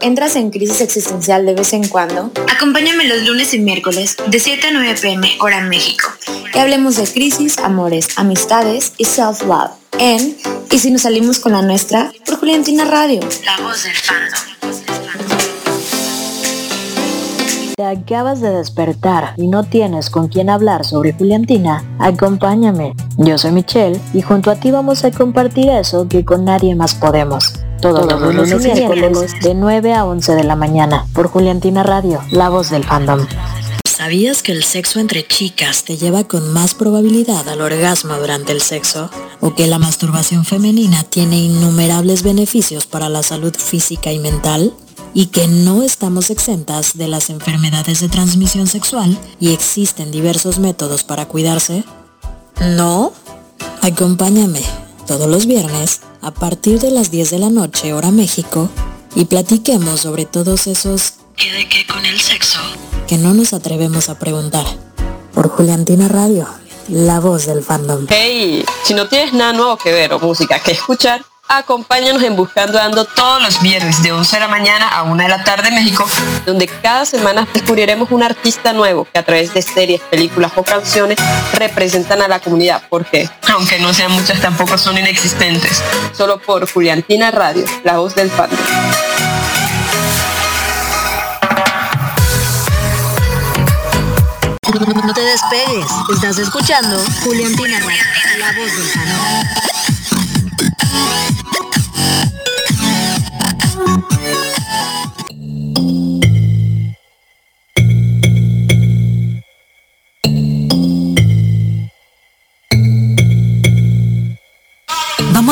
¿Entras en crisis existencial de vez en cuando? Acompáñame los lunes y miércoles de 7 a 9 pm hora México. Y hablemos de crisis, amores, amistades y self-love. En Y si nos salimos con la nuestra por Juliantina Radio. La voz del fandom. Te acabas de despertar y no tienes con quién hablar sobre Juliantina, acompáñame. Yo soy Michelle y junto a ti vamos a compartir eso que con nadie más podemos. Todos, los lunes y miércoles de 9 a 11 de la mañana por Juliantina Radio, la voz del fandom. ¿Sabías que el sexo entre chicas te lleva con más probabilidad al orgasmo durante el sexo? ¿O que la masturbación femenina tiene innumerables beneficios para la salud física y mental? ¿Y que no estamos exentas de las enfermedades de transmisión sexual y existen diversos métodos para cuidarse? ¿No? Acompáñame todos los viernes a partir de las 10 de la noche hora México y platiquemos sobre todos esos ¿qué de qué con el sexo? que no nos atrevemos a preguntar. Por Juliantina Radio, la voz del fandom. Hey, si no tienes nada nuevo que ver o música que escuchar, Acompáñanos en Buscando Ando todos los viernes de 11 de la mañana a 1 de la tarde en México, donde cada semana descubriremos un artista nuevo que a través de series, películas o canciones representan a la comunidad. Porque, aunque no sean muchas, tampoco son inexistentes. Solo por Juliantina Radio, la voz del fan. No te despegues, estás escuchando Juliantina Radio, la voz del fan.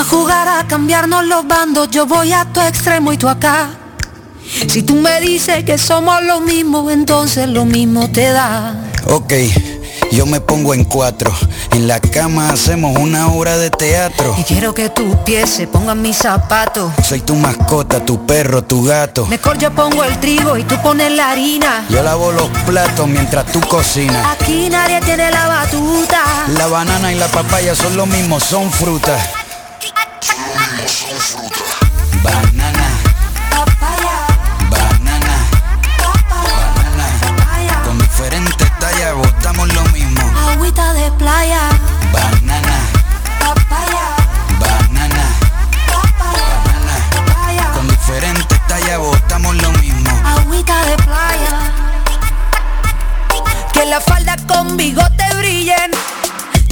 Jugar a cambiarnos los bandos, yo voy a tu extremo y tú acá. Si tú me dices que somos lo mismo, entonces lo mismo te da. Ok, yo me pongo en cuatro. En la cama hacemos una obra de teatro. Y quiero que tus pies se pongan mis zapatos. Soy tu mascota, tu perro, tu gato. Mejor yo pongo el trigo y tú pones la harina. Yo lavo los platos mientras tú cocinas. Aquí nadie tiene la batuta. La banana y la papaya son lo mismo, son frutas. Banana, Papaya, banana, papaya, papaya. con diferentes tallas botamos lo mismo. Agüita de playa. Que la falda con bigote brillen.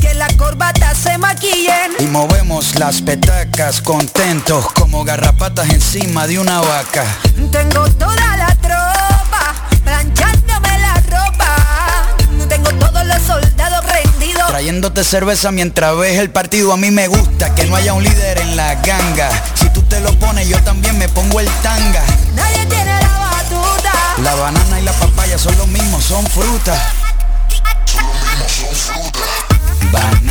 Que la corbata se maquillen. Y movemos las petacas contentos como garrapatas encima de una vaca. Tengo toda Trayéndote cerveza mientras ves el partido. A mí me gusta que no haya un líder en la ganga. Si tú te lo pones yo también me pongo el tanga. Nadie tiene la batuta. La banana y la papaya son lo mismo, son frutas Banana,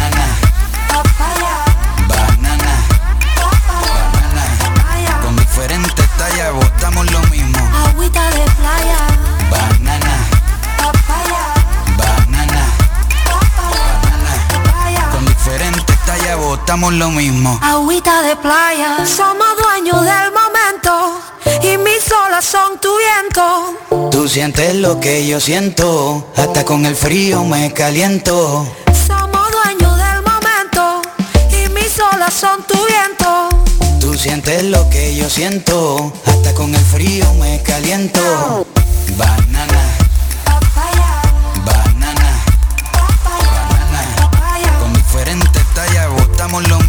lo mismo Agüita de playa. Somos dueños del momento. Y mis olas son tu viento. Tú sientes lo que yo siento Hasta con el frío me caliento Somos dueños del momento. Y mis olas son tu viento. Tú sientes lo que yo siento, hasta con el frío me caliento. Banana, botamos lo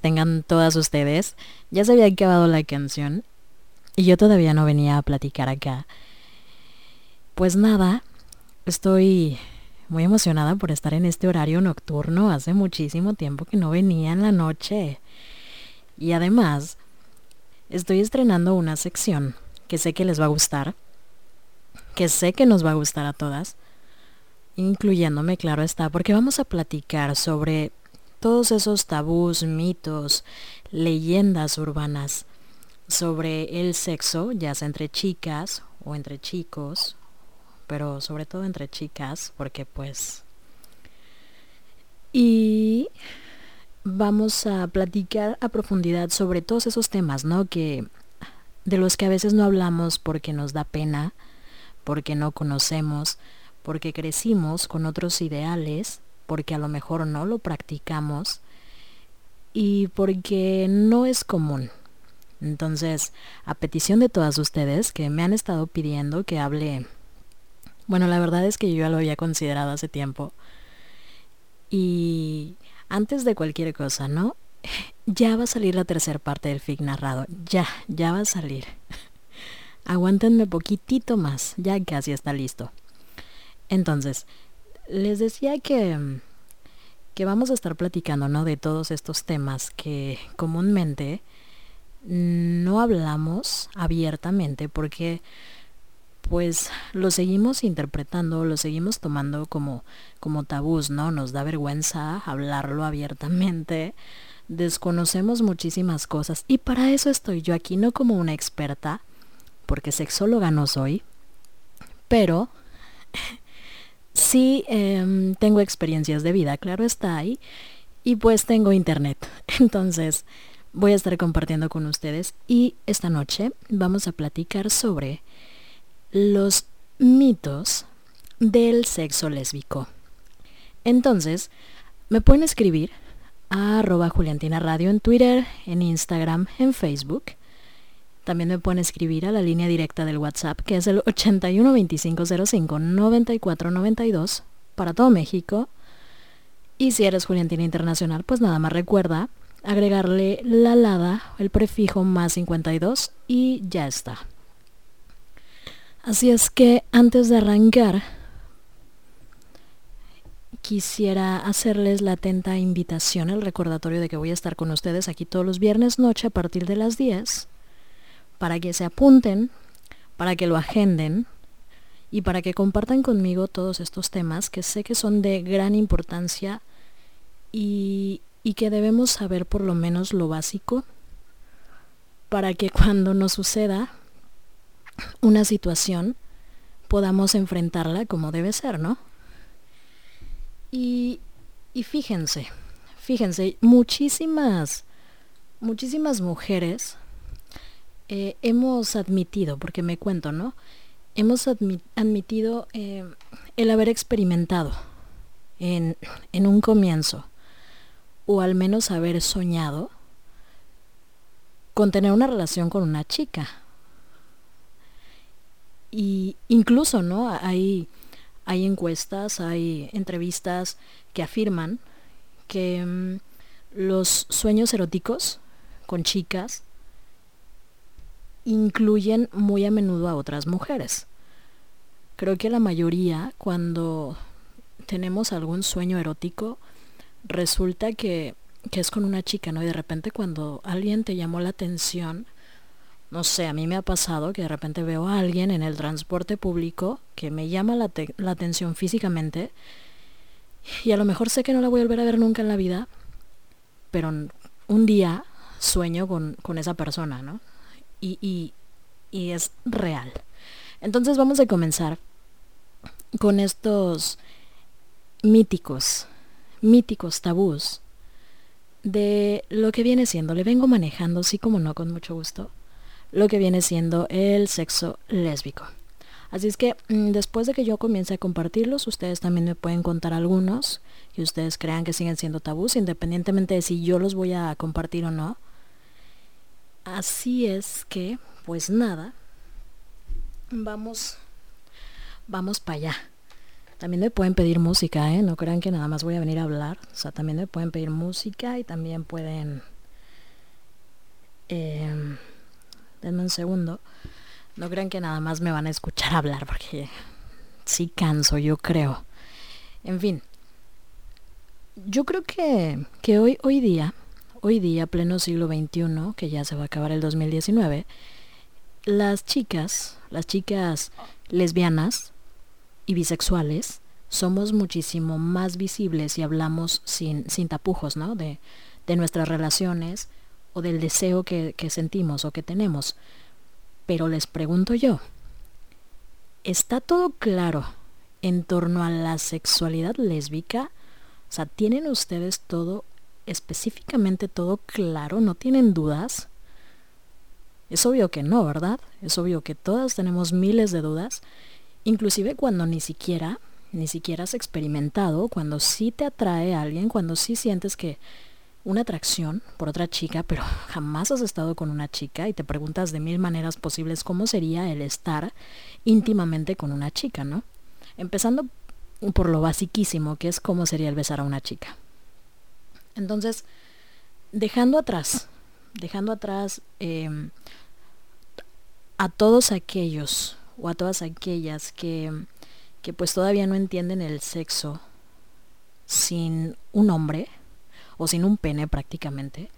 tengan todas ustedes. Ya se había acabado la canción y yo todavía no venía a platicar acá. Pues nada, estoy muy emocionada por estar en este horario nocturno. Hace muchísimo tiempo que no venía en la noche. Y además, estoy estrenando una sección que sé que les va a gustar, que sé que nos va a gustar a todas, incluyéndome, claro está, porque vamos a platicar sobre todos esos tabús, mitos, leyendas urbanas sobre el sexo, ya sea entre chicas o entre chicos, pero sobre todo entre chicas, porque pues... Y vamos a platicar a profundidad sobre todos esos temas, ¿no? Que de los que a veces no hablamos porque nos da pena, porque no conocemos, porque crecimos con otros ideales porque a lo mejor no lo practicamos y porque no es común. Entonces, a petición de todas ustedes que me han estado pidiendo que hable, bueno, la verdad es que yo ya lo había considerado hace tiempo. Y antes de cualquier cosa, ¿no? Ya va a salir la tercera parte del FIC narrado. Ya, ya va a salir. Aguántenme poquitito más. Ya casi está listo. Entonces, les decía que, que vamos a estar platicando, ¿no? De todos estos temas que comúnmente no hablamos abiertamente porque pues lo seguimos interpretando, lo seguimos tomando como, como tabús, ¿no? Nos da vergüenza hablarlo abiertamente, desconocemos muchísimas cosas y para eso estoy yo aquí, no como una experta, porque sexóloga no soy, pero Sí, em, tengo experiencias de vida, claro está ahí. Y pues tengo internet. Entonces voy a estar compartiendo con ustedes. Y esta noche vamos a platicar sobre los mitos del sexo lésbico. Entonces, me pueden escribir a arroba Juliantina Radio en Twitter, en Instagram, en Facebook. También me pueden escribir a la línea directa del WhatsApp, que es el 81 2505 9492 para todo México. Y si eres Juliantina Internacional, pues nada más recuerda agregarle la lada, el prefijo más 52 y ya está. Así es que antes de arrancar, quisiera hacerles la atenta invitación, el recordatorio de que voy a estar con ustedes aquí todos los viernes noche a partir de las 10 para que se apunten, para que lo agenden y para que compartan conmigo todos estos temas que sé que son de gran importancia y, y que debemos saber por lo menos lo básico para que cuando nos suceda una situación podamos enfrentarla como debe ser, ¿no? Y, y fíjense, fíjense, muchísimas, muchísimas mujeres eh, hemos admitido, porque me cuento, ¿no? Hemos admitido eh, el haber experimentado en, en un comienzo, o al menos haber soñado con tener una relación con una chica. Y incluso, ¿no? Hay, hay encuestas, hay entrevistas que afirman que mm, los sueños eróticos con chicas incluyen muy a menudo a otras mujeres. Creo que la mayoría, cuando tenemos algún sueño erótico, resulta que, que es con una chica, ¿no? Y de repente cuando alguien te llamó la atención no sé, a mí me ha pasado que de repente veo a alguien en el transporte público que me llama la, la atención físicamente y a lo mejor sé que no la voy a volver a ver nunca en la vida, pero un día sueño con, con esa persona, ¿no? Y, y, y es real. Entonces vamos a comenzar con estos míticos, míticos tabús de lo que viene siendo, le vengo manejando, sí como no, con mucho gusto, lo que viene siendo el sexo lésbico. Así es que mm, después de que yo comience a compartirlos, ustedes también me pueden contar algunos que ustedes crean que siguen siendo tabús, independientemente de si yo los voy a compartir o no. Así es que, pues nada, vamos, vamos para allá. También me pueden pedir música, ¿eh? No crean que nada más voy a venir a hablar. O sea, también me pueden pedir música y también pueden... Eh, denme un segundo. No crean que nada más me van a escuchar hablar porque sí canso, yo creo. En fin, yo creo que, que hoy, hoy día, hoy día, pleno siglo XXI, que ya se va a acabar el 2019, las chicas, las chicas lesbianas y bisexuales, somos muchísimo más visibles y hablamos sin, sin tapujos, ¿no? De, de nuestras relaciones o del deseo que, que sentimos o que tenemos. Pero les pregunto yo, ¿está todo claro en torno a la sexualidad lésbica? O sea, ¿tienen ustedes todo, específicamente todo claro? ¿No tienen dudas? Es obvio que no, ¿verdad? Es obvio que todas tenemos miles de dudas, inclusive cuando ni siquiera, ni siquiera has experimentado, cuando sí te atrae a alguien, cuando sí sientes que una atracción por otra chica, pero jamás has estado con una chica y te preguntas de mil maneras posibles cómo sería el estar íntimamente con una chica, ¿no? Empezando por lo basiquísimo, que es cómo sería el besar a una chica. Entonces, dejando atrás, dejando atrás em, a todos aquellos o a todas aquellas que, que pues todavía no entienden el sexo sin un hombre, o sin un pene prácticamente,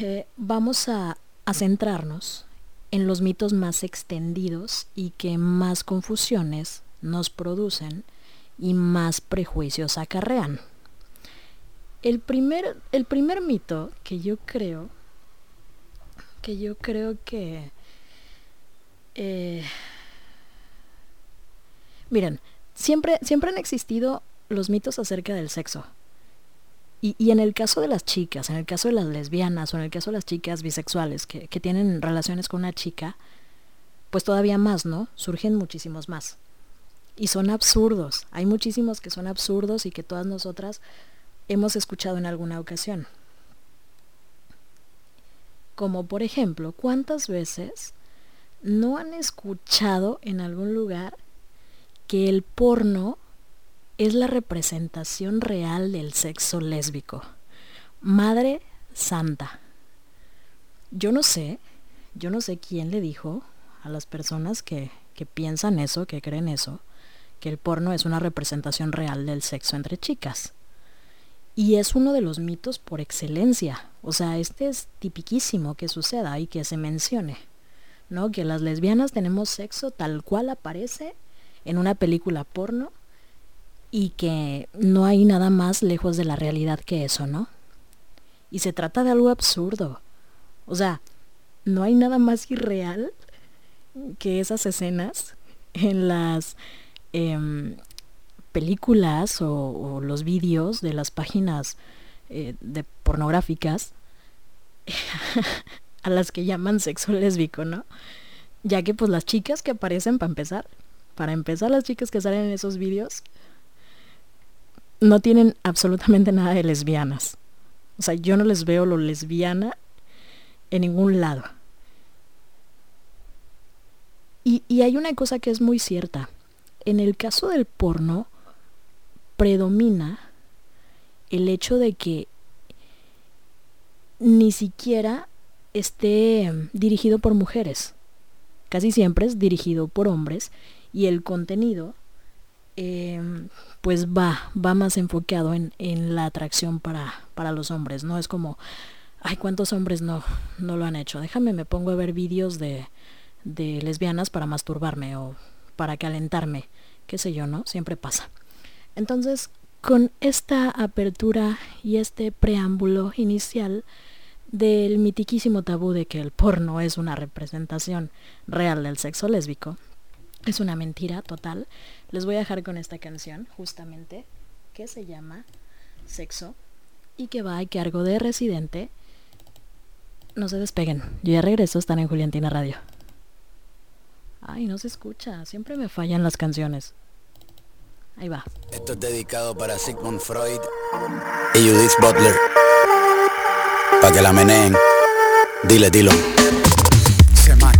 eh, vamos a, a centrarnos en los mitos más extendidos y que más confusiones nos producen y más prejuicios acarrean. El primer, el primer mito que yo creo, que yo creo que... Eh, miren, siempre, siempre han existido los mitos acerca del sexo. Y, en el caso de las chicas, en el caso de las lesbianas o en el caso de las chicas bisexuales que, que tienen relaciones con una chica, pues todavía más, ¿no? Surgen muchísimos más. Y son absurdos. Hay muchísimos que son absurdos y que todas nosotras hemos escuchado en alguna ocasión. Como por ejemplo, ¿cuántas veces no han escuchado en algún lugar que el porno es la representación real del sexo lésbico. Madre Santa. Yo no sé, yo no sé quién le dijo a las personas que, que piensan eso, que creen eso, que el porno es una representación real del sexo entre chicas. Y es uno de los mitos por excelencia. O sea, este es tipiquísimo que suceda y que se mencione. ¿No? Que las lesbianas tenemos sexo tal cual aparece en una película porno y que no hay nada más lejos de la realidad que eso, ¿no? Y se trata de algo absurdo. O sea, no hay nada más irreal que esas escenas en las em, películas o, los vídeos de las páginas eh, de pornográficas a las que llaman sexo lésbico, ¿no? Ya que pues las chicas que aparecen para empezar, para empezar las chicas que salen en esos vídeos no tienen absolutamente nada de lesbianas. O sea, yo no les veo lo lesbiana en ningún lado. Y, y, hay una cosa que es muy cierta. En el caso del porno, predomina el hecho de que ni siquiera esté dirigido por mujeres. Casi siempre es dirigido por hombres y el contenido Em, pues va, va más enfocado en, en la atracción para, para, los hombres, ¿no? Es como Ay, ¿cuántos hombres no, no lo han hecho? Déjame, me pongo a ver vídeos de, de lesbianas para masturbarme o para calentarme. Qué sé yo, ¿no? Siempre pasa. Entonces, con esta apertura y este preámbulo inicial del mitiquísimo tabú de que el porno es una representación real del sexo lésbico, es una mentira total, les voy a dejar con esta canción justamente que se llama Sexo y que va a cargo de Residente. No se despeguen, yo ya regreso, están en Juliantina Radio. Ay, no se escucha, siempre me fallan las canciones. Ahí va. Esto es dedicado para Sigmund Freud y Judith Butler. Para que la meneen. Dile, dilo. Se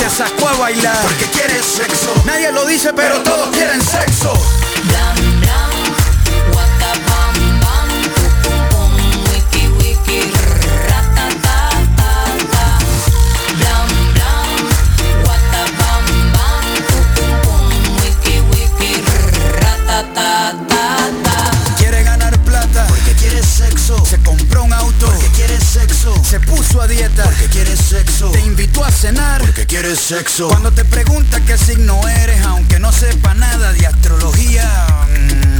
Te sacó a bailar porque quiere sexo. Nadie lo dice, pero todos quieren sexo. Blam blam, waka bam bam, pum pum pum, wiki wiki, ratata ta ta. Blam blam, waka bam bam, pum pum pum, wiki wiki, ratata ta ta. Quiere ganar plata porque quiere sexo. Se compró un auto Se puso a dieta porque quiere sexo. Te invitó a cenar porque quiere sexo. Cuando te pregunta qué signo eres, aunque no sepa nada de astrología. mm,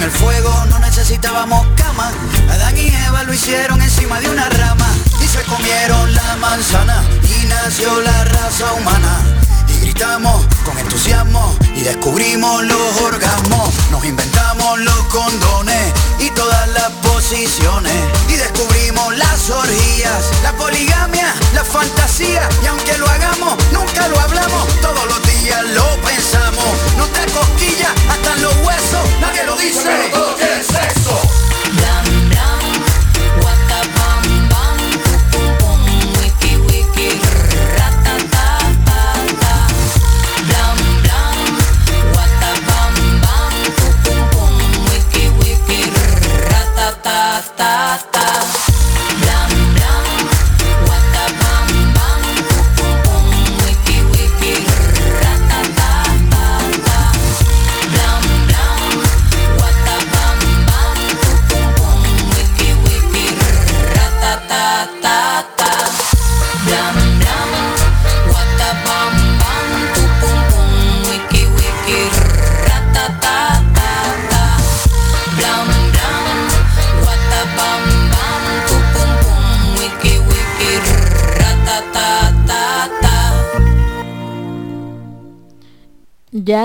Descubrieron el fuego, no necesitábamos cama. Adán y Eva lo hicieron encima de una rama. Y se comieron la manzana. Y nació la raza humana. Gritamos con entusiasmo y descubrimos los orgasmos. Nos inventamos los condones y todas las posiciones. Y descubrimos las orgías, la poligamia, la fantasía. Y aunque lo hagamos, nunca lo hablamos. Todos los días lo pensamos. No te cosquillas hasta en los huesos. Nadie lo dice. Pero todos sexo.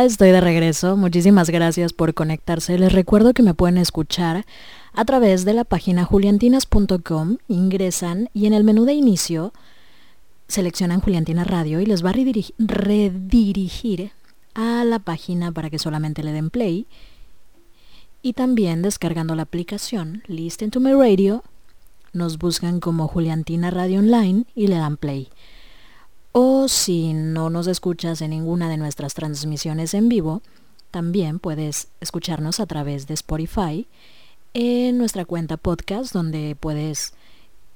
Estoy de regreso, muchísimas gracias por conectarse. Les recuerdo que me pueden escuchar a través de la página juliantinas.com, ingresan y en el menú de inicio seleccionan Juliantina Radio y les va a rediri- redirigir a la página para que solamente le den play. Y también descargando la aplicación Listen to My Radio, nos buscan como Juliantina Radio Online y le dan play. O si no nos escuchas en ninguna de nuestras transmisiones en vivo, también puedes escucharnos a través de Spotify en nuestra cuenta podcast donde puedes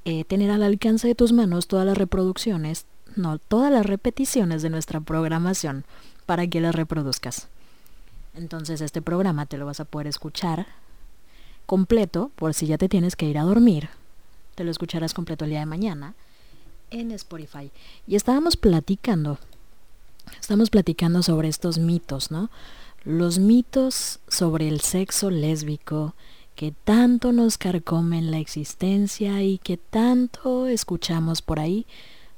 eh, tener al alcance de tus manos todas las reproducciones, no, todas las repeticiones de nuestra programación para que las reproduzcas. Entonces este programa te lo vas a poder escuchar completo por si ya te tienes que ir a dormir. Te lo escucharás completo el día de mañana en Spotify. Y estábamos platicando, estamos platicando sobre estos mitos, ¿no? Los mitos sobre el sexo lésbico que tanto nos carcomen la existencia y que tanto escuchamos por ahí,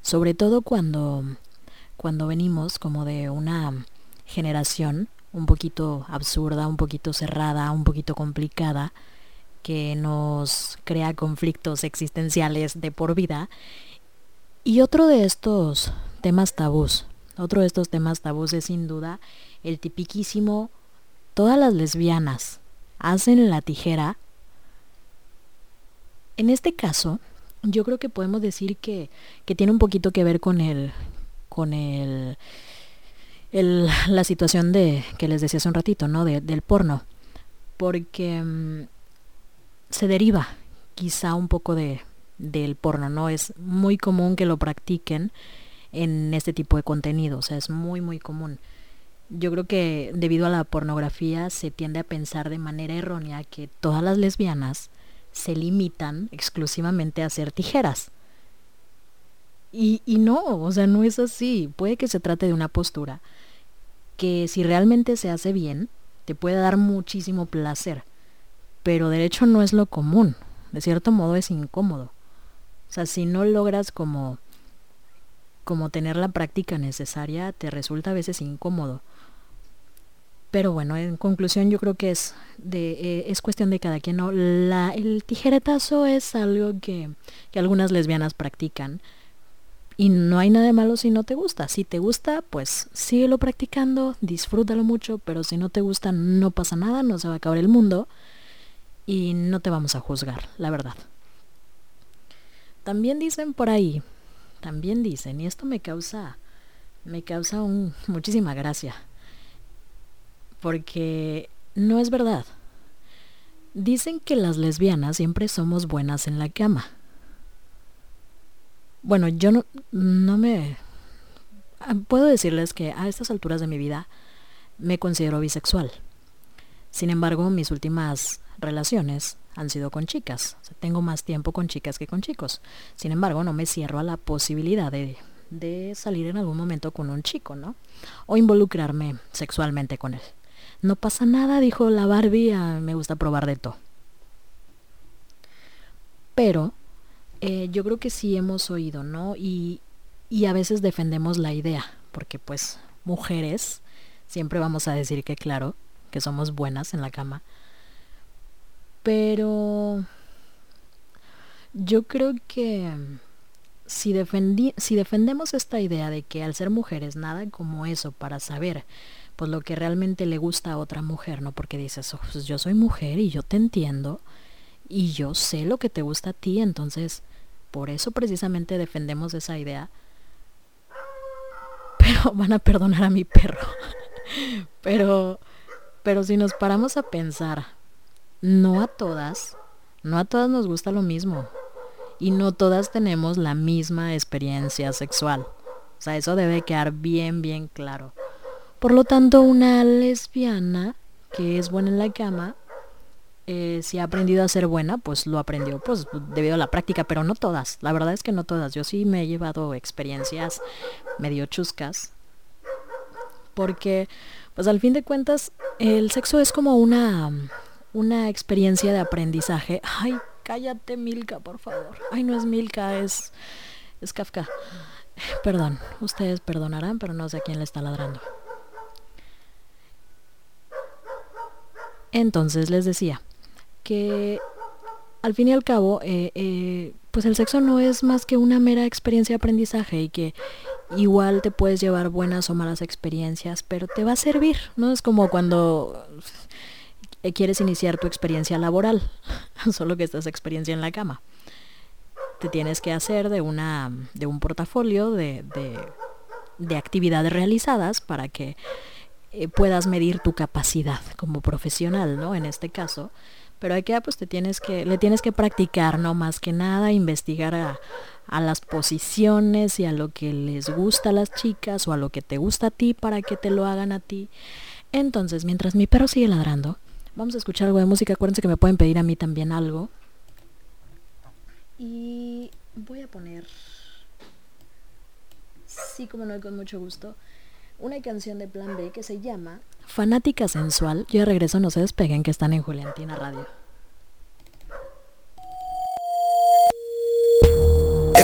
sobre todo cuando, cuando venimos como de una generación un poquito absurda, un poquito cerrada, un poquito complicada, que nos crea conflictos existenciales de por vida. Y otro de estos temas tabús, otro de estos temas tabús es sin duda el tipiquísimo, todas las lesbianas hacen la tijera. En este caso, yo creo que podemos decir que, que tiene un poquito que ver con el, con el, el, la situación de, que les decía hace un ratito, ¿no? De, del porno. Porque mm, se deriva quizá un poco de, del porno, ¿no? Es muy común que lo practiquen en este tipo de contenido, o sea, es muy, muy común. Yo creo que debido a la pornografía se tiende a pensar de manera errónea que todas las lesbianas se limitan exclusivamente a hacer tijeras. Y, y no, o sea, no es así. Puede que se trate de una postura que si realmente se hace bien, te puede dar muchísimo placer. Pero de hecho no es lo común. De cierto modo es incómodo. O sea, si no logras como como tener la práctica necesaria, te resulta a veces incómodo. Pero bueno, en conclusión yo creo que es de eh, es cuestión de cada quien. ¿no? La, el tijeretazo es algo que, que algunas lesbianas practican. Y no hay nada de malo si no te gusta. Si te gusta, pues síguelo practicando, disfrútalo mucho, pero si no te gusta, no pasa nada, no se va a acabar el mundo y no te vamos a juzgar, la verdad. También dicen por ahí, también dicen, y esto me causa, me causa muchísima gracia, porque no es verdad. Dicen que las lesbianas siempre somos buenas en la cama. Bueno, yo no, no me... Puedo decirles que a estas alturas de mi vida me considero bisexual. Sin embargo, mis últimas relaciones han sido con chicas. Tengo más tiempo con chicas que con chicos. Sin embargo, no me cierro a la posibilidad de, de salir en algún momento con un chico, ¿no? O involucrarme sexualmente con él. No pasa nada, dijo la Barbie, me gusta probar de todo. Pero eh, yo creo que sí hemos oído, ¿no? Y a veces defendemos la idea, porque pues mujeres, siempre vamos a decir que claro, que somos buenas en la cama. Pero yo creo que si, defendi si defendemos esta idea de que al ser mujeres nada como eso para saber pues lo que realmente le gusta a otra mujer, ¿no? Porque dices, oh, pues yo soy mujer y yo te entiendo y yo sé lo que te gusta a ti, entonces por eso precisamente defendemos esa idea. Pero van a perdonar a mi perro. Pero pero si nos paramos a pensar, no a todas, no a todas nos gusta lo mismo. Y no todas tenemos la misma experiencia sexual. O sea, eso debe quedar bien, bien claro. Por lo tanto, una lesbiana que es buena en la cama, eh, si ha aprendido a ser buena, pues lo aprendió pues debido a la práctica, pero no todas. La verdad es que no todas. Yo sí me he llevado experiencias medio chuscas. Porque, pues al fin de cuentas, el sexo es como una, una experiencia de aprendizaje. Ay, cállate Milka, por favor. Ay, no es Milka, es, es Kafka. Perdón, ustedes perdonarán, pero no sé a quién le está ladrando. Entonces les decía que al fin y al cabo, eh, eh, pues el sexo no es más que una mera experiencia de aprendizaje y que igual te puedes llevar buenas o malas experiencias, pero te va a servir, ¿no? Es como cuando quieres iniciar tu experiencia laboral, solo que esta es experiencia en la cama. Te tienes que hacer de, una, de un portafolio de, de, de actividades realizadas para que eh, puedas medir tu capacidad como profesional, ¿no? En este caso. Pero aquí pues te tienes que, le tienes que practicar, no más que nada, investigar a, a las posiciones y a lo que les gusta a las chicas o a lo que te gusta a ti para que te lo hagan a ti. Entonces, mientras mi perro sigue ladrando, vamos a escuchar algo de música. Acuérdense que me pueden pedir a mí también algo. Y voy a poner Sí, como no, con mucho gusto. Una canción de Plan B que se llama Fanática Sensual. Yo regreso, no se despeguen que están en Juliantina Radio.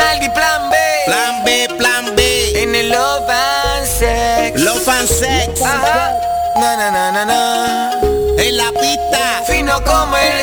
Maldi Plan B. Plan B, plan B. En el Love and Sex. Love and Sex. Ajá. Na na na na na. En la pista. Fino como el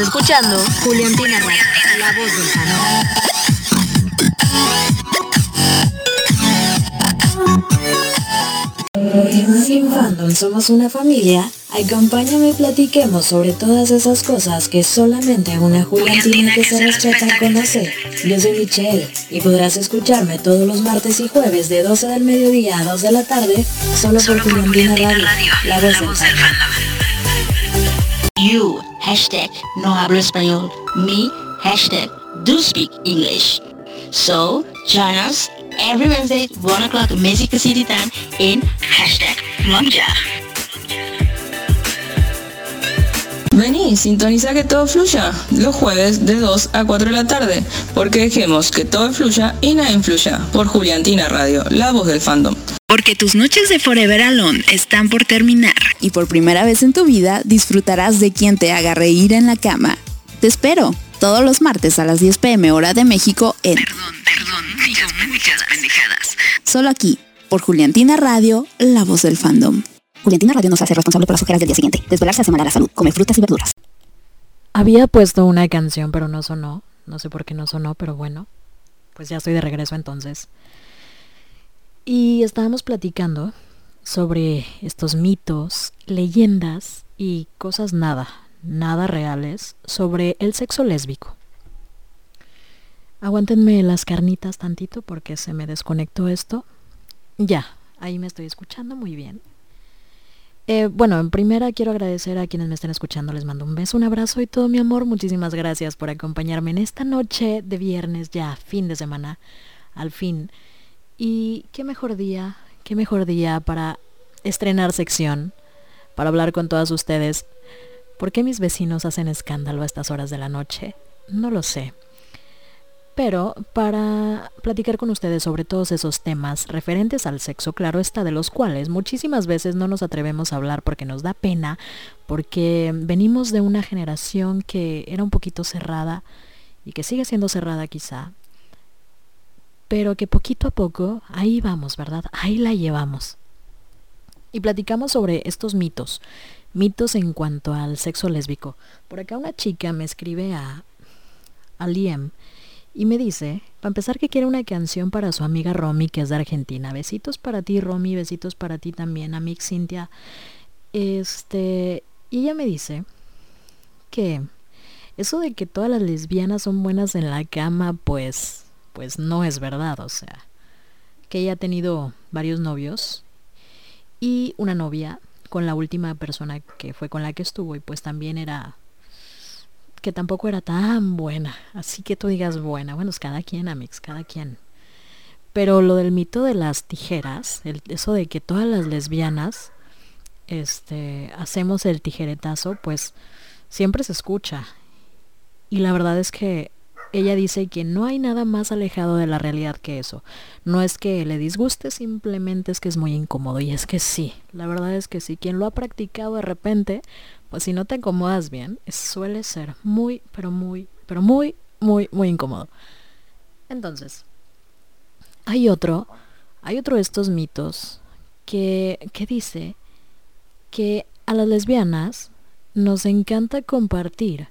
escuchando Juliantina Radio, la voz del canal. En Fandom somos una familia. Acompáñame y platiquemos sobre todas esas cosas que solamente una Juliantina que se respeta conoce. Yo soy Michelle y podrás escucharme todos los martes y jueves de 12 del mediodía a 2 de la tarde solo por Juliantina Radio, la voz del fandom. You, hashtag no hablo español. Me, hashtag do speak English. So, join us every Wednesday, 1 o'clock Mexico City time in hashtag Monja. Vení, sintoniza que todo fluya los jueves de 2 a 4 de la tarde, porque dejemos que todo fluya y nada influya. Por Juliantina Radio, la voz del fandom. Porque tus noches de Forever Alone están por terminar y por primera vez en tu vida disfrutarás de quien te haga reír en la cama. Te espero todos los martes a las 10 pm hora de México en Perdón, perdón, muchas pendejadas. Solo aquí, por Juliantina Radio, la voz del fandom. Juliantina Radio nos hace responsable por las ojeras del día siguiente. Desvelarse hace mal a la salud. Come frutas y verduras. Había puesto una canción, pero no sonó. No sé por qué no sonó, pero bueno. Pues ya estoy de regreso entonces. Y estábamos platicando sobre estos mitos, leyendas y cosas nada, nada reales sobre el sexo lésbico. Aguántenme las carnitas tantito porque se me desconectó esto. Ya, ahí me estoy escuchando muy bien. Eh, bueno, en primera quiero agradecer a quienes me estén escuchando. Les mando un beso, un abrazo y todo mi amor. Muchísimas gracias por acompañarme en esta noche de viernes, ya fin de semana, al fin. Y qué mejor día, qué mejor día para estrenar sección, para hablar con todas ustedes. ¿Por qué mis vecinos hacen escándalo a estas horas de la noche? No lo sé pero para platicar con ustedes sobre todos esos temas referentes al sexo, claro está, de los cuales muchísimas veces no nos atrevemos a hablar porque nos da pena, porque venimos de una generación que era un poquito cerrada y que sigue siendo cerrada quizá, pero que poquito a poco ahí vamos, ¿verdad? Ahí la llevamos. Y platicamos sobre estos mitos, mitos en cuanto al sexo lésbico. Por acá una chica me escribe a, a Liam y me dice, para empezar, que quiere una canción para su amiga Romy, que es de Argentina. Besitos para ti, Romy, besitos para ti también, a mi Cintia. Este, y ella me dice que eso de que todas las lesbianas son buenas en la cama, pues, pues no es verdad, o sea, que ella ha tenido varios novios y una novia con la última persona que fue con la que estuvo y pues también era que tampoco era tan buena. Así que tú digas buena. Bueno, es cada quien, Amix, cada quien. Pero lo del mito de las tijeras, el, eso de que todas las lesbianas este, hacemos el tijeretazo, pues siempre se escucha. Y la verdad es que ella dice que no hay nada más alejado de la realidad que eso. No es que le disguste, simplemente es que es muy incómodo. Y es que sí, la verdad es que sí. Quien lo ha practicado de repente, pues si no te acomodas bien, suele ser muy, pero muy, pero muy, muy, muy incómodo. Entonces, hay otro, hay otro de estos mitos que, que dice que a las lesbianas nos encanta compartir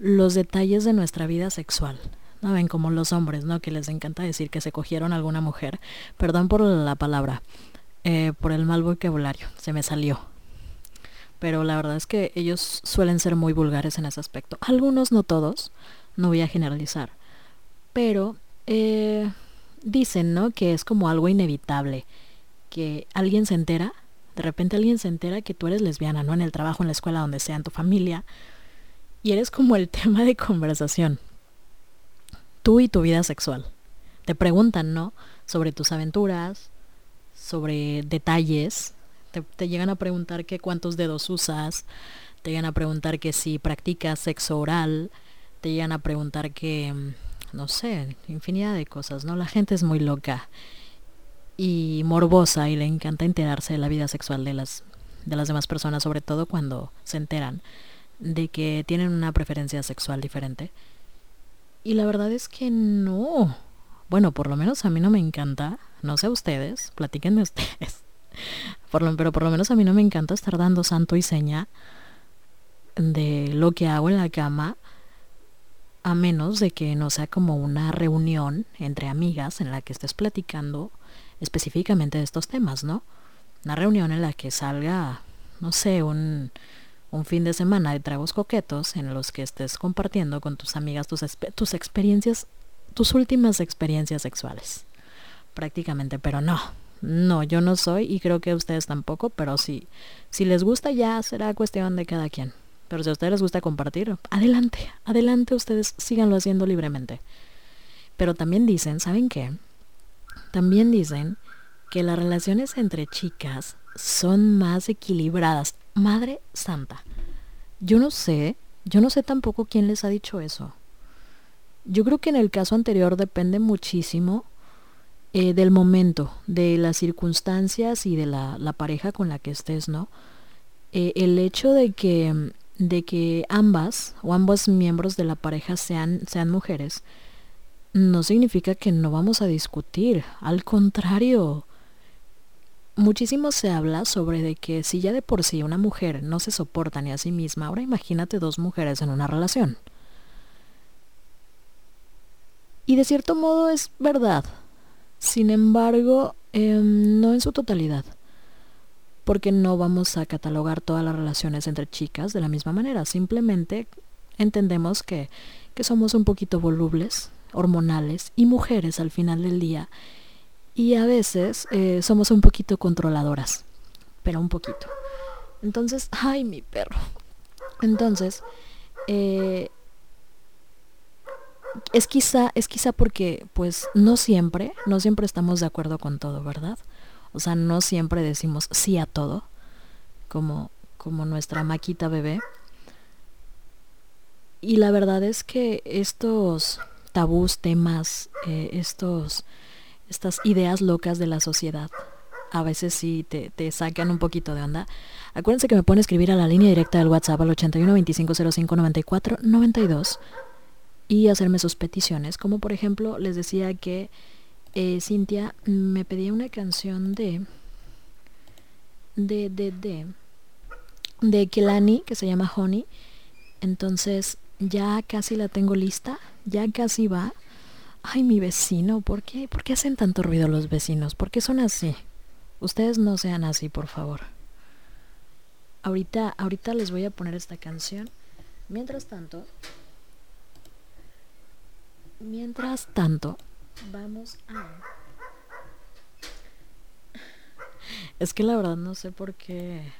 los detalles de nuestra vida sexual. ¿No ven como los hombres, ¿no? Que les encanta decir que se cogieron a alguna mujer. Perdón por la palabra, eh, por el mal vocabulario, se me salió pero la verdad es que ellos suelen ser muy vulgares en ese aspecto. Algunos, no todos, no voy a generalizar, pero eh, dicen, ¿no? Que es como algo inevitable, que alguien se entera, de repente alguien se entera que tú eres lesbiana, ¿no? En el trabajo, en la escuela, donde sea, en tu familia, y eres como el tema de conversación. Tú y tu vida sexual. Te preguntan, ¿no? Sobre tus aventuras, sobre detalles, te, llegan a preguntar que cuántos dedos usas, te llegan a preguntar que si practicas sexo oral, te llegan a preguntar que, mm, no sé, infinidad de cosas, ¿no? La gente es muy loca y morbosa y le encanta enterarse de la vida sexual de las, de las demás personas, sobre todo cuando se enteran de que tienen una preferencia sexual diferente. Y la verdad es que no. Bueno, por lo menos a mí no me encanta. No sé ustedes, platíquenme ustedes pero por lo menos a mí no me encanta estar dando santo y seña de lo que hago en la cama, a menos de que no sea como una reunión entre amigas en la que estés platicando específicamente de estos temas, ¿no? Una reunión en la que salga, no sé, un, un fin de semana de tragos coquetos en los que estés compartiendo con tus amigas tus, experiencias, tus últimas experiencias sexuales. Prácticamente, pero no, no, yo no soy y creo que ustedes tampoco, pero si, si les gusta ya será cuestión de cada quien. Pero si a ustedes les gusta compartir, adelante, adelante ustedes síganlo haciendo libremente. Pero también dicen, ¿saben qué? También dicen que las relaciones entre chicas son más equilibradas. Madre Santa. Yo no sé, yo no sé tampoco quién les ha dicho eso. Yo creo que en el caso anterior depende muchísimo eh, del momento, de las circunstancias y de la, la pareja con la que estés, ¿no? Eh, el hecho de que, de que ambas o ambos miembros de la pareja sean, sean mujeres, no significa que no vamos a discutir. Al contrario, muchísimo se habla sobre de que si ya de por sí una mujer no se soporta ni a sí misma, ahora imagínate dos mujeres en una relación. Y de cierto modo es verdad. Sin embargo, em, no en su totalidad. Porque no vamos a catalogar todas las relaciones entre chicas de la misma manera. Simplemente entendemos que, que somos un poquito volubles, hormonales y mujeres al final del día. Y a veces eh, somos un poquito controladoras. Pero un poquito. Entonces, ay, mi perro. Entonces, eh, es quizá, es quizá porque, pues, no siempre, no siempre estamos de acuerdo con todo, ¿verdad? O sea, no siempre decimos sí a todo, como, como nuestra maquita bebé. Y la verdad es que estos tabús, temas, eh, estos, estas ideas locas de la sociedad, a veces sí te, te, sacan un poquito de onda. Acuérdense que me pueden escribir a la línea directa del WhatsApp al 81 25 05 94 92 y hacerme sus peticiones. Como por ejemplo, les decía que eh, Cintia me pedía una canción de de de de de Kelani que se llama Honey. Entonces ya casi la tengo lista, ya casi va. Ay, mi vecino, ¿por qué? ¿Por qué hacen tanto ruido los vecinos? ¿Por qué son así? Ustedes no sean así, por favor. Ahorita, ahorita les voy a poner esta canción. Mientras tanto, mientras tanto, vamos a... Es que la verdad no sé por qué...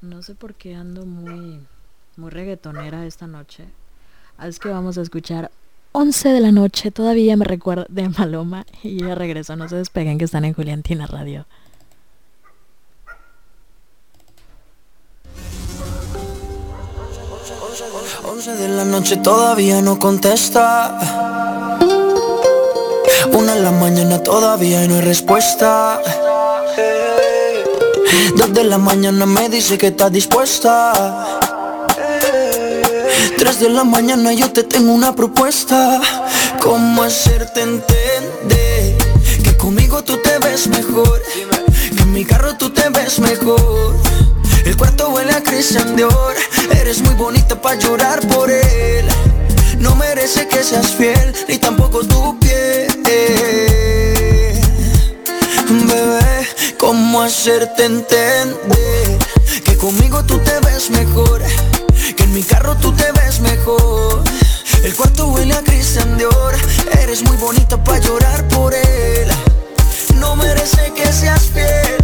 No sé por qué ando muy... Muy reggaetonera esta noche. Es que vamos a escuchar 11 de la noche, todavía me recuerdo de Maloma y ya regreso, no se despeguen que están en Juliantina Radio. De la noche todavía no contesta. Una en la mañana todavía no hay respuesta. Dos de la mañana me dice que está dispuesta. Tres de la mañana yo te tengo una propuesta. ¿Cómo hacerte entender Que conmigo tú te ves mejor Que en mi carro tú te ves mejor. El cuarto huele a Christian Dior. Eres muy bonita para llorar por él. No merece que seas fiel Ni tampoco tu piel. Bebé, ¿cómo hacerte entender Que conmigo tú te ves mejor en mi carro tú te ves mejor. El cuarto huele a Christian Dior. Eres muy bonita para llorar por él. No merece que seas fiel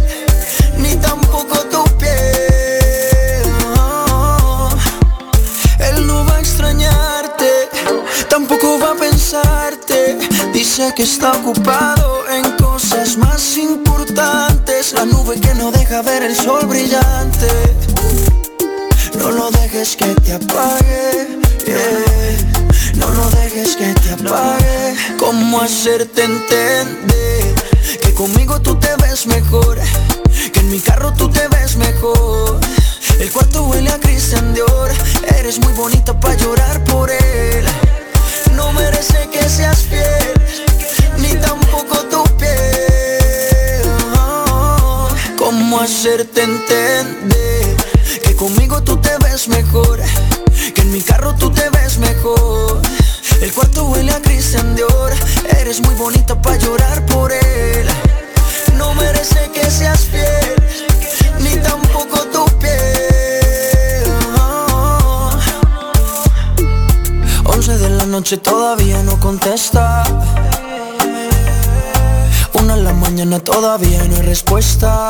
Ni tampoco tu piel. Él no va a extrañarte Tampoco va a pensarte. Dice que está ocupado en cosas más importantes. La nube que no deja ver el sol brillante no lo dejes que te apague. No lo dejes que te apague. ¿Cómo hacerte entender? Que conmigo tú te ves mejor. Que en mi carro tú te ves mejor. El cuarto huele a Christian Dior. Eres muy bonita para llorar por él. No merece que seas fiel. Ni tampoco tu piel. Oh, ¿Cómo hacerte entender? Conmigo tú te ves mejor Que en mi carro tú te ves mejor. El cuarto huele a Christian Dior Eres muy bonita para llorar por él. No merece que seas fiel Ni tampoco tu piel. Oh. Once de la noche todavía no contesta. Una en la mañana todavía no hay respuesta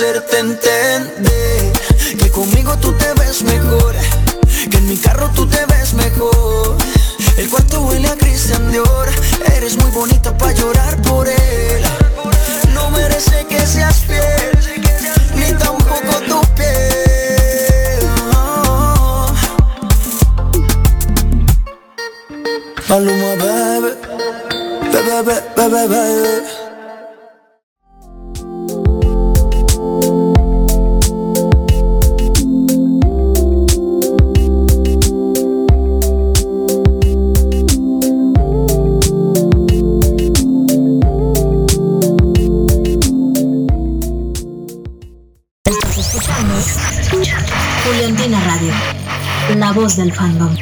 hacerte entender? Que conmigo tú te ves mejor. Que en mi carro tú te ves mejor. El cuarto huele a Christian Dior. Eres muy bonita para llorar por él. No merece que seas fiel, ni tampoco tu piel. Maluma, bebé. Del fandom.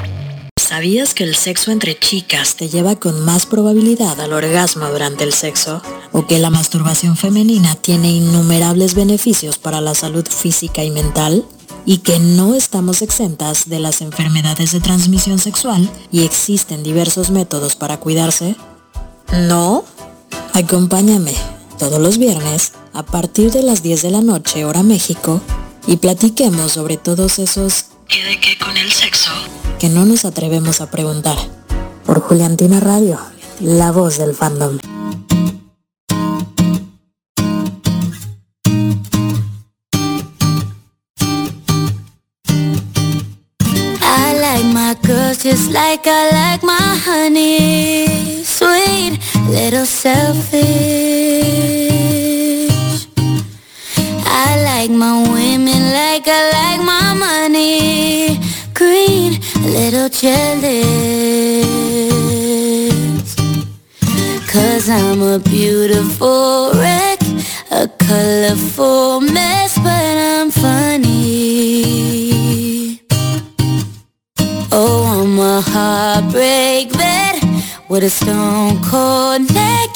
¿Sabías que el sexo entre chicas te lleva con más probabilidad al orgasmo durante el sexo? ¿O que la masturbación femenina tiene innumerables beneficios para la salud física y mental? ¿Y que no estamos exentas de las enfermedades de transmisión sexual y existen diversos métodos para cuidarse? ¿No? Acompáñame todos los viernes a partir de las 10 de la noche hora México y platiquemos sobre todos esos ¿qué de qué con el sexo? que no nos atrevemos a preguntar. Por Juliantina Radio, la voz del fandom. I like my girls just like I like my honey. Sweet, little selfish. I like my women like I like my money. Jealous. Cause I'm a beautiful wreck, a colorful mess, but I'm funny. Oh, I'm a heartbreak vet with a stone cold neck,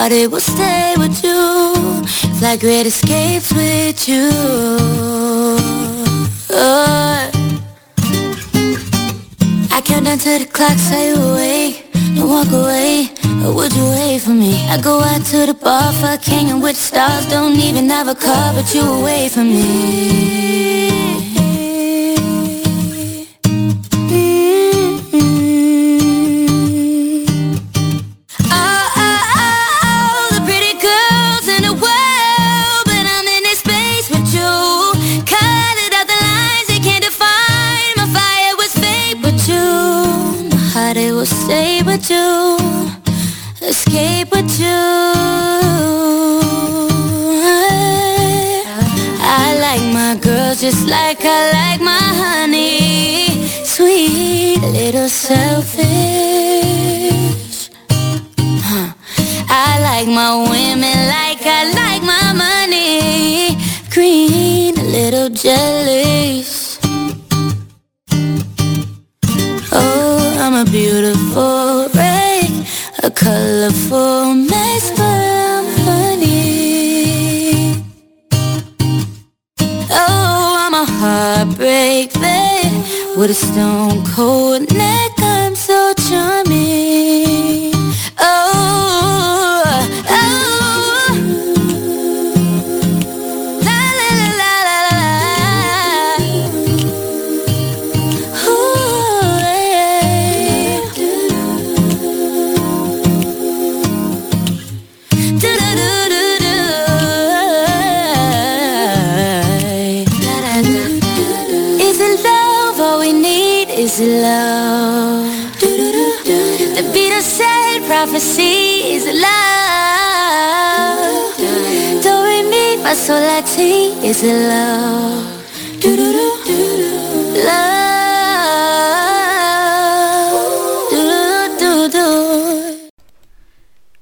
Heart it will stay with you. It's like great escapes with you. Oh. I count down to the clock, say away. Don't walk away, or would you wait for me? I go out to the bar, fuck hanging with stars. Don't even have a car, but you away from me.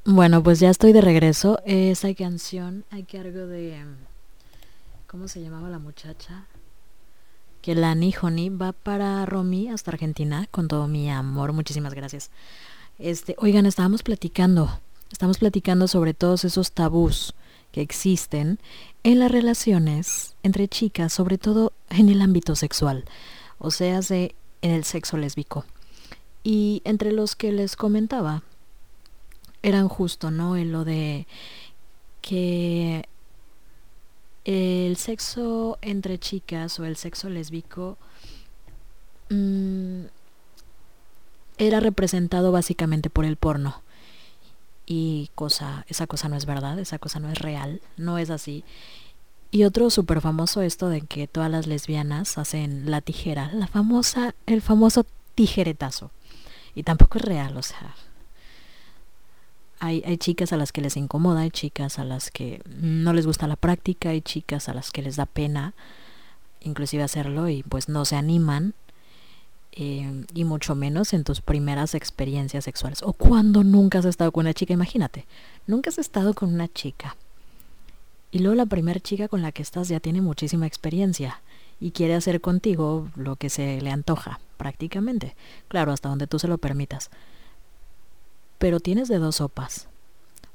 Bueno, pues ya estoy de regreso. Esa canción a cargo de ¿Cómo se llamaba la muchacha? Que la Honey va para Romy hasta Argentina con todo mi amor. Muchísimas gracias. Este, oigan, estábamos platicando, estamos platicando sobre todos esos tabús existen en las relaciones entre chicas, sobre todo en el ámbito sexual, o sea, en el sexo lésbico. Y entre los que les comentaba, eran justo, ¿no? En lo de que el sexo entre chicas o el sexo lésbico mm, era representado básicamente por el porno. Y cosa, esa cosa no es verdad, esa cosa no es real, no es así. Y otro súper famoso esto de que todas las lesbianas hacen la tijera, la famosa, el famoso tijeretazo. Y tampoco es real, o sea, hay, hay, chicas a las que les incomoda, hay chicas a las que no les gusta la práctica, hay chicas a las que les da pena inclusive hacerlo y pues no se animan eh, y mucho menos en tus primeras experiencias sexuales o cuando nunca has estado con una chica, imagínate, nunca has estado con una chica y luego la primera chica con la que estás ya tiene muchísima experiencia y quiere hacer contigo lo que se le antoja, prácticamente, claro, hasta donde tú se lo permitas. Pero tienes de dos sopas.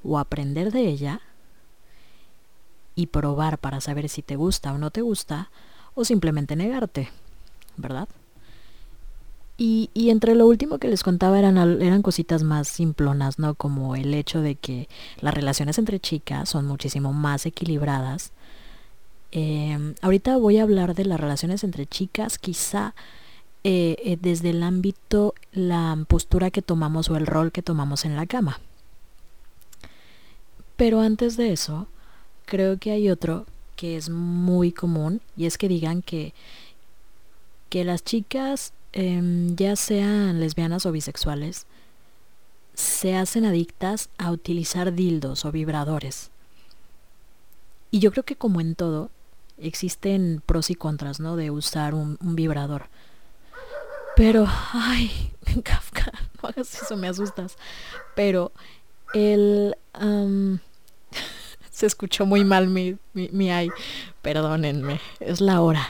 O aprender de ella y probar para saber si te gusta o no te gusta, o simplemente negarte, ¿verdad? Y, entre lo último que les contaba eran, eran cositas más simplonas, ¿no? Como el hecho de que las relaciones entre chicas son muchísimo más equilibradas. Eh, ahorita voy a hablar de las relaciones entre chicas, quizá eh, eh, desde el ámbito, la postura que tomamos o el rol que tomamos en la cama. Pero antes de eso, creo que hay otro que es muy común y es que digan que, que las chicas, eh, ya sean lesbianas o bisexuales, se hacen adictas a utilizar dildos o vibradores. Y yo creo que como en todo, existen pros y contras, ¿no? De usar un, vibrador. Pero, ay, Kafka, no hagas eso, me asustas. Pero el... Se escuchó muy mal mi, mi, mi ay. Perdónenme, es la hora.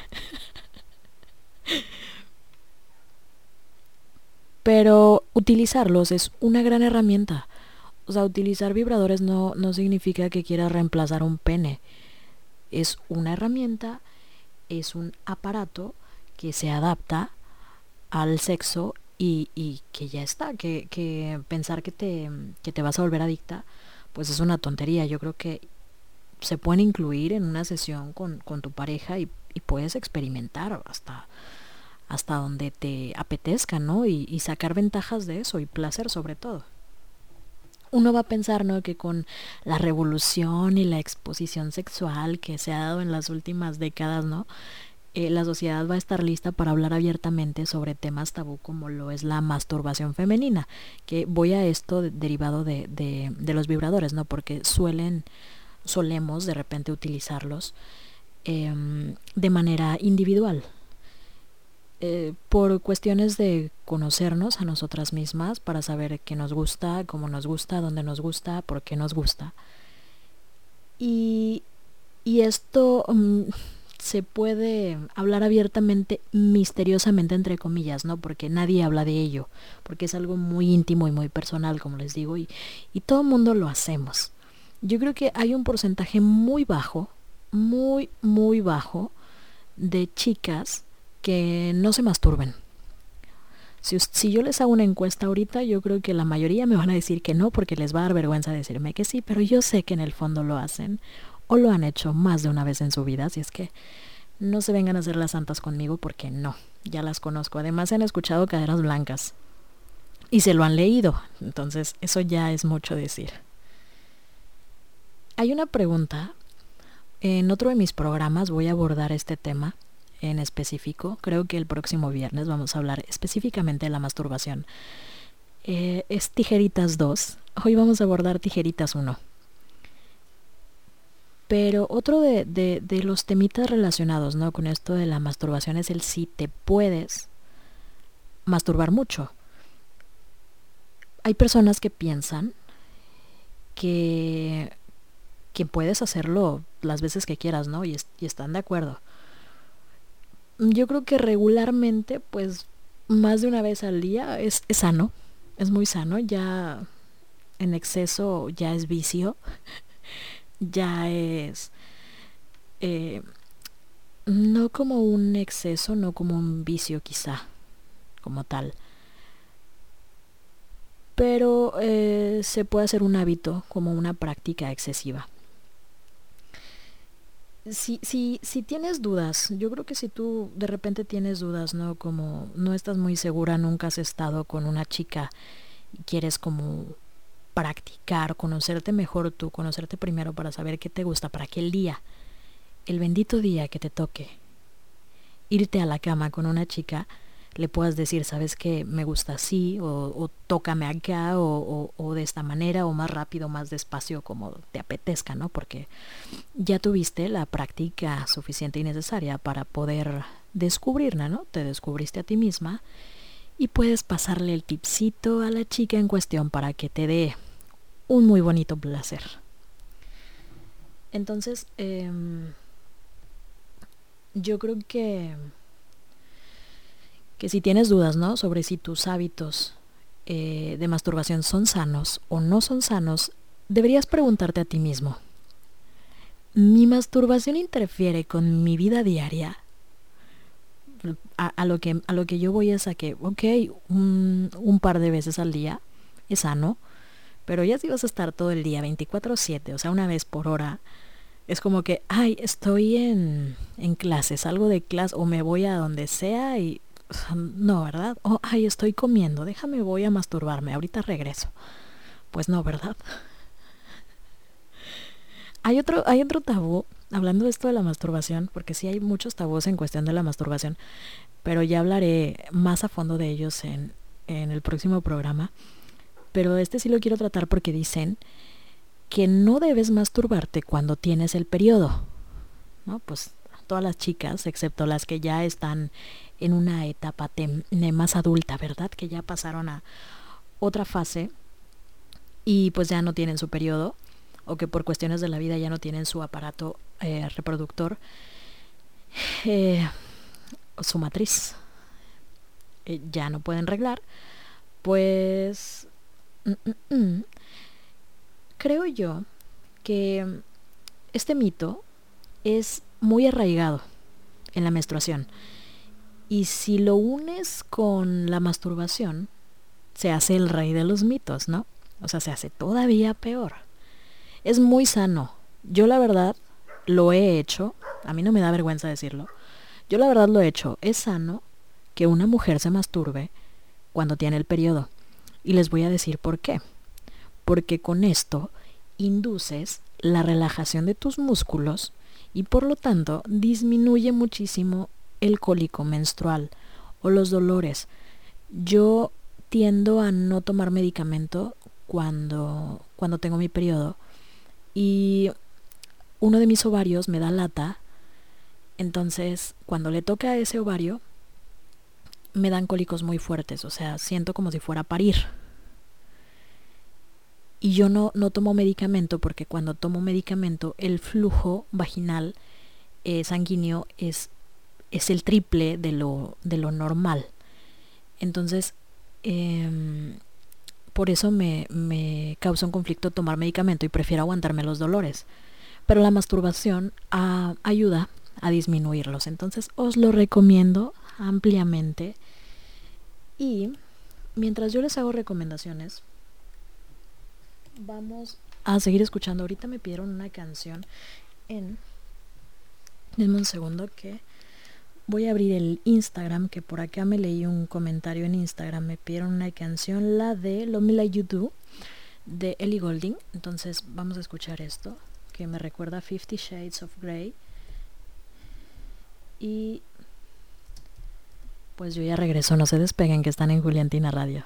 Pero utilizarlos es una gran herramienta. O sea, utilizar vibradores no, no significa que quieras reemplazar un pene. Es una herramienta, es un aparato que se adapta al sexo y, y que ya está, que, que pensar que te, que te vas a volver adicta, pues es una tontería. Yo creo que se pueden incluir en una sesión con, con tu pareja y, y, puedes experimentar hasta, hasta donde te apetezca, ¿no? Y, sacar ventajas de eso y placer sobre todo. Uno va a pensar, ¿no? Que con la revolución y la exposición sexual que se ha dado en las últimas décadas, ¿no? eh, la sociedad va a estar lista para hablar abiertamente sobre temas tabú como lo es la masturbación femenina, que voy a esto de, derivado de, de, los vibradores, ¿no? Porque suelen, solemos de repente utilizarlos eh, de manera individual. Eh, por cuestiones de conocernos a nosotras mismas para saber qué nos gusta, cómo nos gusta, dónde nos gusta, por qué nos gusta. Y, y esto um, se puede hablar abiertamente, misteriosamente, entre comillas, ¿no? Porque nadie habla de ello, porque es algo muy íntimo y muy personal, como les digo, y, y todo el mundo lo hacemos. Yo creo que hay un porcentaje muy bajo, muy, muy bajo, de chicas que no se masturben. Si, si, yo les hago una encuesta ahorita, yo creo que la mayoría me van a decir que no, porque les va a dar vergüenza decirme que sí, pero yo sé que en el fondo lo hacen o lo han hecho más de una vez en su vida, así es que no se vengan a hacer las santas conmigo porque no, ya las conozco. Además han escuchado caderas blancas y se lo han leído, entonces eso ya es mucho decir. Hay una pregunta, en otro de mis programas voy a abordar este tema en específico, creo que el próximo viernes vamos a hablar específicamente de la masturbación. Eh, es Tijeritas 2, hoy vamos a abordar Tijeritas 1. Pero otro de, de, de, los temitas relacionados ¿no? con esto de la masturbación es el si te puedes masturbar mucho. Hay personas que piensan que que puedes hacerlo las veces que quieras, ¿no? Y, es- y están de acuerdo. Yo creo que regularmente, pues, más de una vez al día es, sano, es muy sano, ya en exceso ya es vicio, ya es... eh, no como un exceso, no como un vicio quizá, como tal. Pero eh, se puede hacer un hábito como una práctica excesiva. Si, si, si tienes dudas, yo creo que si tú de repente tienes dudas, ¿no? Como no estás muy segura, nunca has estado con una chica y quieres como practicar, conocerte mejor tú, conocerte primero para saber qué te gusta, para que el día, el bendito día que te toque irte a la cama con una chica, le puedas decir, sabes que me gusta así, o, tócame acá, o, o- o de esta manera, o más rápido, más despacio, como te apetezca, ¿no? Porque ya tuviste la práctica suficiente y necesaria para poder descubrirla, ¿no? Te descubriste a ti misma y puedes pasarle el tipcito a la chica en cuestión para que te dé un muy bonito placer. Entonces, em, yo creo que que si tienes dudas, ¿no? Sobre si tus hábitos eh, de masturbación son sanos o no son sanos, deberías preguntarte a ti mismo. ¿Mi masturbación interfiere con mi vida diaria? A, lo, que, a lo que yo voy es a que, ok, un, un par de veces al día es sano, pero ya si vas a estar todo el día 24/7, o sea, una vez por hora, es como que, ay, estoy en, en clase, salgo de clase o me voy a donde sea y no, ¿verdad? O, ay, estoy comiendo, déjame, voy a masturbarme, ahorita regreso. Pues no, ¿verdad? Hay otro, hay otro tabú, hablando de esto de la masturbación, porque sí hay muchos tabús en cuestión de la masturbación, pero ya hablaré más a fondo de ellos en, en el próximo programa. Pero este sí lo quiero tratar porque dicen que no debes masturbarte cuando tienes el periodo. ¿No? Pues todas las chicas, excepto las que ya están en una etapa más adulta, ¿verdad? Que ya pasaron a otra fase y pues ya no tienen su periodo o que por cuestiones de la vida ya no tienen su aparato eh, reproductor, eh, su matriz, eh, ya no pueden reglar, pues mm, mm, mm, creo yo que este mito es muy arraigado en la menstruación. Y si lo unes con la masturbación, se hace el rey de los mitos, ¿no? O sea, se hace todavía peor. Es muy sano. Yo la verdad lo he hecho. A mí no me da vergüenza decirlo. Yo la verdad lo he hecho. Es sano que una mujer se masturbe cuando tiene el periodo. Y les voy a decir por qué. Porque con esto induces la relajación de tus músculos y por lo tanto disminuye muchísimo el cólico menstrual o los dolores. Yo tiendo a no tomar medicamento cuando, cuando tengo mi periodo y uno de mis ovarios me da lata, entonces cuando le toca a ese ovario me dan cólicos muy fuertes, o sea, siento como si fuera a parir. Y yo no, no tomo medicamento porque cuando tomo medicamento el flujo vaginal eh, sanguíneo es, es el triple de lo, de lo normal. Entonces, em, por eso me, me causa un conflicto tomar medicamento y prefiero aguantarme los dolores. Pero la masturbación ah, ayuda a disminuirlos. Entonces os lo recomiendo ampliamente. Y mientras yo les hago recomendaciones, vamos a seguir escuchando. Ahorita me pidieron una canción en... Denme un segundo que voy a abrir el Instagram, que por acá me leí un comentario en Instagram. Me pidieron una canción, la de Lo Me Like You Do, de Ellie Golding. Entonces vamos a escuchar esto, que me recuerda Fifty Shades of Grey. Y pues yo ya regreso, no se despeguen que están en Juliantina Radio.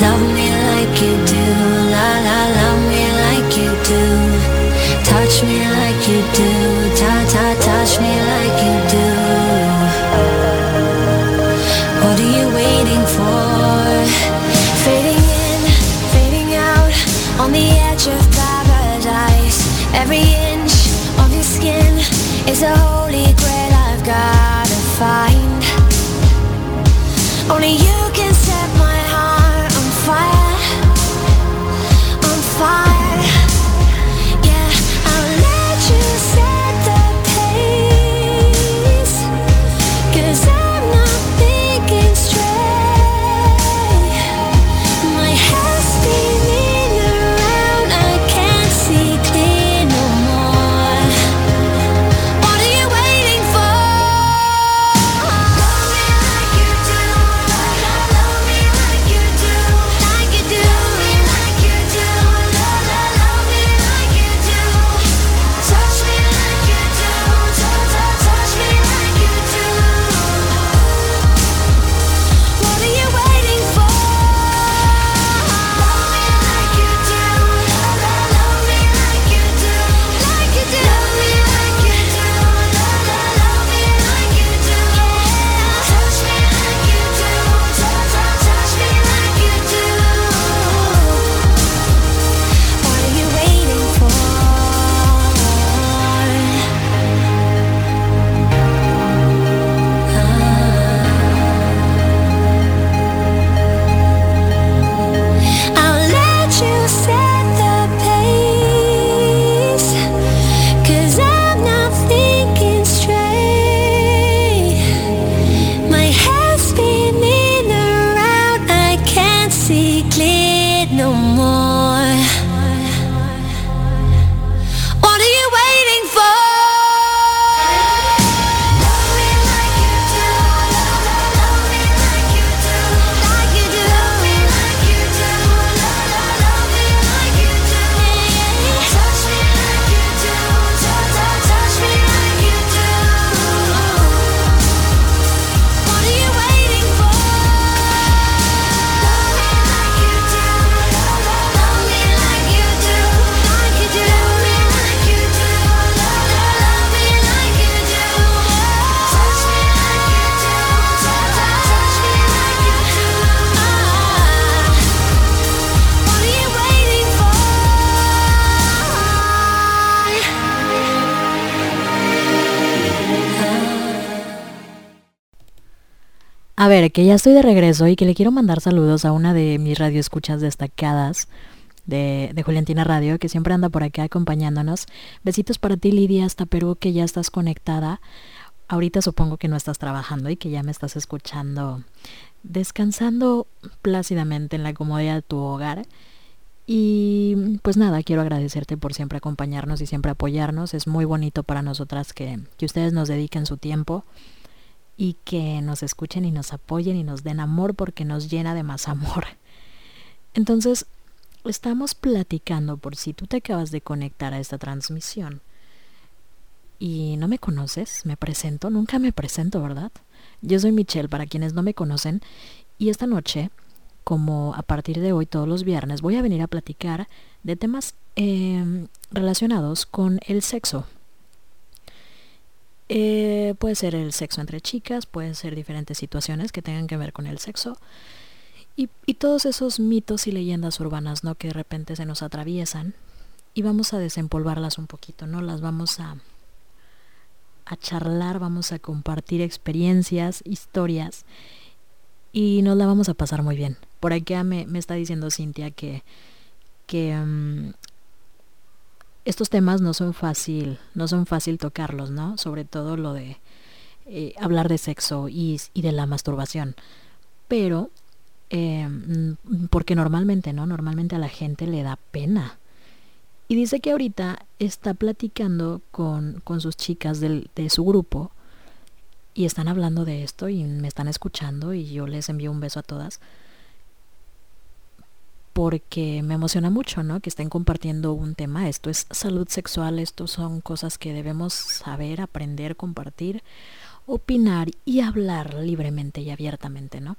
Love me ver, que ya estoy de regreso y que le quiero mandar saludos a una de mis radioescuchas destacadas de, de Juliantina Radio, que siempre anda por acá acompañándonos. Besitos para ti, Lidia, hasta Perú, que ya estás conectada. Ahorita supongo que no estás trabajando y que ya me estás escuchando descansando plácidamente en la comodidad de tu hogar. Y pues nada, quiero agradecerte por siempre acompañarnos y siempre apoyarnos. Es muy bonito para nosotras que, que ustedes nos dediquen su tiempo y que nos escuchen y nos apoyen y nos den amor porque nos llena de más amor. Entonces, estamos platicando por si tú te acabas de conectar a esta transmisión y no me conoces, me presento, nunca me presento, ¿verdad? Yo soy Michelle, para quienes no me conocen, y esta noche, como a partir de hoy todos los viernes, voy a venir a platicar de temas eh, relacionados con el sexo. Eh, puede ser el sexo entre chicas, pueden ser diferentes situaciones que tengan que ver con el sexo. Y, todos esos mitos y leyendas urbanas, ¿no? Que de repente se nos atraviesan. Y vamos a desempolvarlas un poquito, ¿no? Las vamos a, a charlar, vamos a compartir experiencias, historias y nos la vamos a pasar muy bien. Por acá me, me está diciendo Cintia que, que mm, estos temas no son fácil, no son fácil tocarlos, ¿no? Sobre todo lo de eh, hablar de sexo y, de la masturbación. Pero, mm, porque normalmente, ¿no? Normalmente a la gente le da pena. Y dice que ahorita está platicando con, sus chicas de su grupo y están hablando de esto y me están escuchando y yo les envío un beso a todas porque me emociona mucho, ¿no? Que estén compartiendo un tema. Esto es salud sexual, esto son cosas que debemos saber, aprender, compartir, opinar y hablar libremente y abiertamente, ¿no?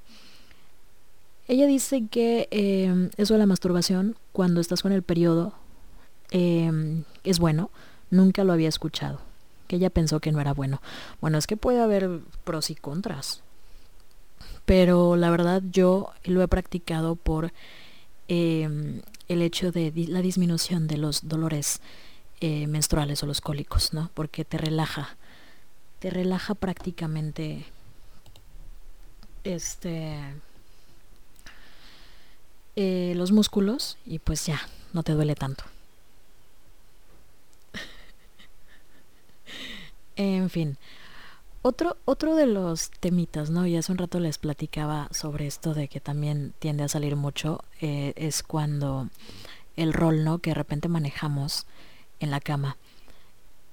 Ella dice que eh, eso de la masturbación, cuando estás con el periodo, eh, es bueno. Nunca lo había escuchado. Que ella pensó que no era bueno. Bueno, es que puede haber pros y contras. Pero la verdad yo lo he practicado por eh, el hecho de la disminución de los dolores eh, menstruales o los cólicos, ¿no? Porque te relaja. Te relaja prácticamente este eh, los músculos y pues ya, no te duele tanto. En fin, otro, otro de los temitas, ¿no? Y hace un rato les platicaba sobre esto de que también tiende a salir mucho, eh, es cuando el rol, ¿no? Que de repente manejamos en la cama.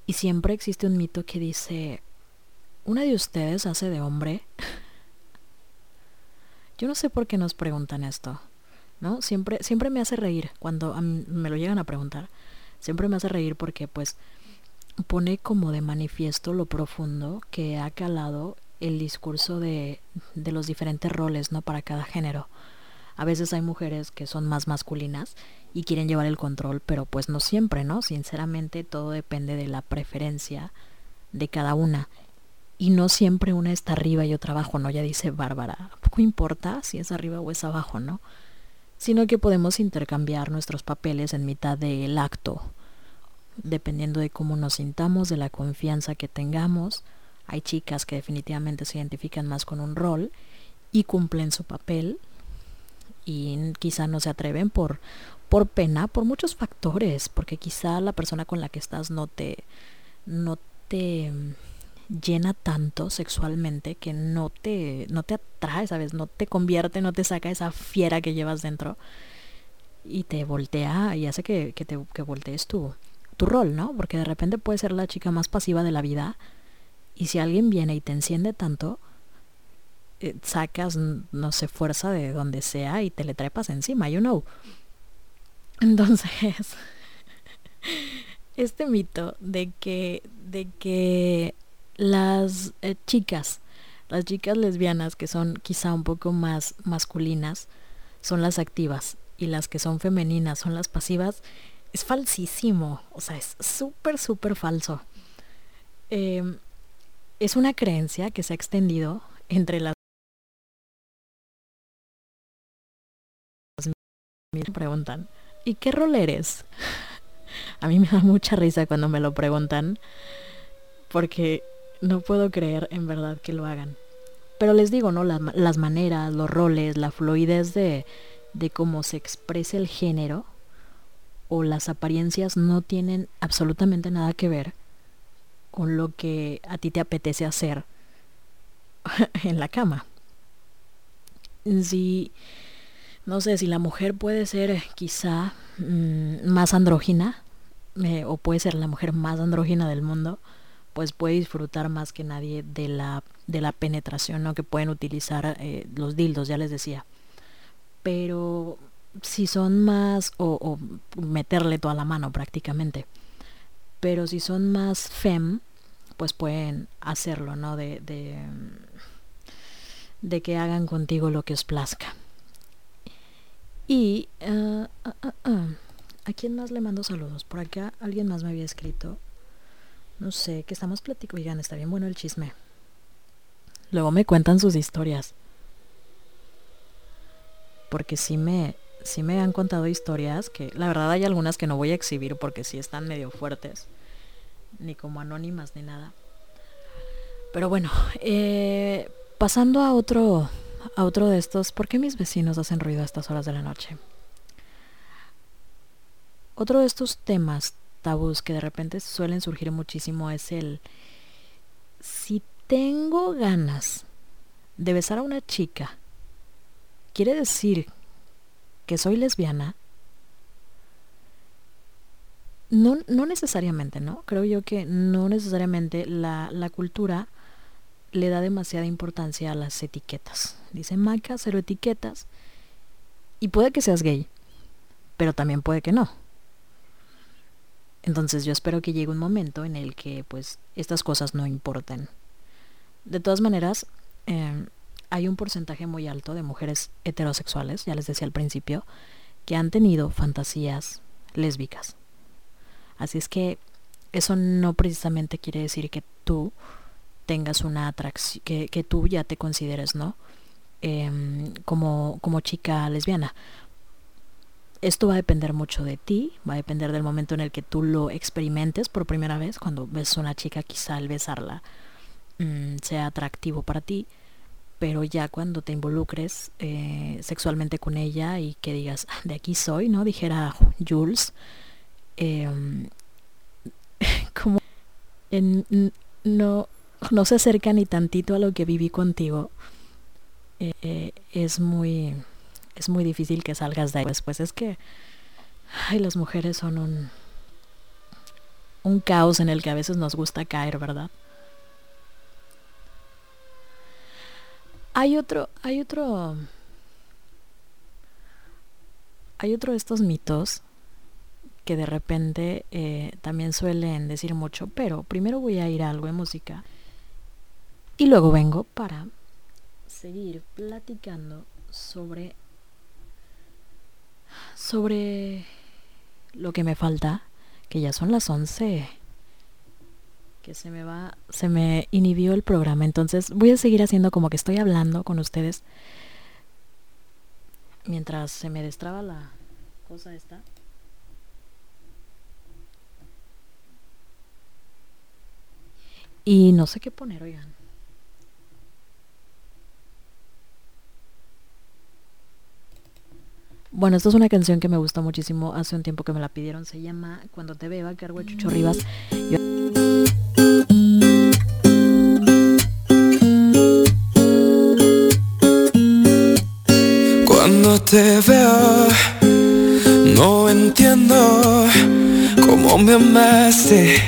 Y siempre existe un mito que dice, ¿una de ustedes hace de hombre? Yo no sé por qué nos preguntan esto, ¿no? Siempre, siempre me hace reír cuando me lo llegan a preguntar. Siempre me hace reír porque pues pone como de manifiesto lo profundo que ha calado el discurso de, de los diferentes roles, ¿no? Para cada género. A veces hay mujeres que son más masculinas y quieren llevar el control, pero pues no siempre, ¿no? Sinceramente todo depende de la preferencia de cada una. Y no siempre una está arriba y otra abajo, ¿no? Ya dice Bárbara, ¿a poco importa si es arriba o es abajo, ¿no? Sino que podemos intercambiar nuestros papeles en mitad del acto, dependiendo de cómo nos sintamos, de la confianza que tengamos. Hay chicas que definitivamente se identifican más con un rol y cumplen su papel y quizá no se atreven por por pena, por muchos factores, porque quizá la persona con la que estás no te no te mm, llena tanto sexualmente que no te no te atrae, ¿sabes? No te convierte, no te saca esa fiera que llevas dentro y te voltea y hace que, que te que voltees tu tu rol, ¿no? Porque de repente puedes ser la chica más pasiva de la vida y si alguien viene y te enciende tanto, eh, sacas, no sé, fuerza de donde sea y te le trepas encima, you know. Entonces, este mito de que, de que las eh, chicas, las chicas lesbianas que son quizá un poco más masculinas, son las activas y las que son femeninas son las pasivas, es falsísimo, o sea, es súper, súper falso. Em, es una creencia que se ha extendido entre las... Me preguntan, ¿y qué rol eres? A mí me da mucha risa cuando me lo preguntan, porque no puedo creer en verdad que lo hagan. Pero les digo, ¿no? Las, las maneras, los roles, la fluidez de, de cómo se expresa el género o las apariencias no tienen absolutamente nada que ver con lo que a ti te apetece hacer en la cama. Si, no sé, si la mujer puede ser quizá mm, más andrógina, eh, o puede ser la mujer más andrógina del mundo, pues puede disfrutar más que nadie de la, de la penetración ¿no? que pueden utilizar eh, los dildos, ya les decía. Pero si son más, o, meterle toda la mano prácticamente, pero si son más fem, pues pueden hacerlo, ¿no? De, de, que hagan contigo lo que os plazca. Y ah, ah, ah, a quién más le mando saludos. Por acá alguien más me había escrito. No sé, que estamos platicando. Oigan, está bien bueno el chisme. Luego me cuentan sus historias. Porque sí me, sí me han contado historias que la verdad hay algunas que no voy a exhibir porque sí están medio fuertes. Ni como anónimas ni nada. Pero bueno, eh, pasando a otro, a otro de estos, ¿por qué mis vecinos hacen ruido a estas horas de la noche? otro de estos temas tabús que de repente suelen surgir muchísimo es el si tengo ganas de besar a una chica, ¿quiere decir que soy lesbiana? No, no necesariamente, ¿no? Creo yo que no necesariamente la, la cultura le da demasiada importancia a las etiquetas. Dice Maca, cero etiquetas. Y puede que seas gay, pero también puede que no. Entonces yo espero que llegue un momento en el que pues estas cosas no importen. De todas maneras, eh, hay un porcentaje muy alto de mujeres heterosexuales, ya les decía al principio, que han tenido fantasías lésbicas. Así es que eso no precisamente quiere decir que tú tengas una atracción, que, que tú ya te consideres, ¿no? Em, como, como chica lesbiana. Esto va a depender mucho de ti, va a depender del momento en el que tú lo experimentes por primera vez, cuando ves a una chica quizá al besarla mm, sea atractivo para ti, pero ya cuando te involucres eh, sexualmente con ella y que digas, "Ah, de aquí soy, ¿no? Dijera Jules, em, como no, no se acerca ni tantito a lo que viví contigo, eh, eh, es muy es muy difícil que salgas de ahí. Pues, pues es que ay, las mujeres son un un caos en el que a veces nos gusta caer, ¿verdad? Hay otro, hay otro hay otro de estos mitos que de repente eh, también suelen decir mucho, pero primero voy a ir a algo de música y luego vengo para seguir platicando sobre sobre lo que me falta, que ya son las 11, que se me va, se me inhibió el programa, entonces voy a seguir haciendo como que estoy hablando con ustedes mientras se me destraba la cosa esta. Y no sé qué poner, oigan. Bueno, esta es una canción que me gustó muchísimo hace un tiempo que me la pidieron. Se llama Cuando te beba, cargo de Chucho Rivas. Te veo, no entiendo cómo me amaste.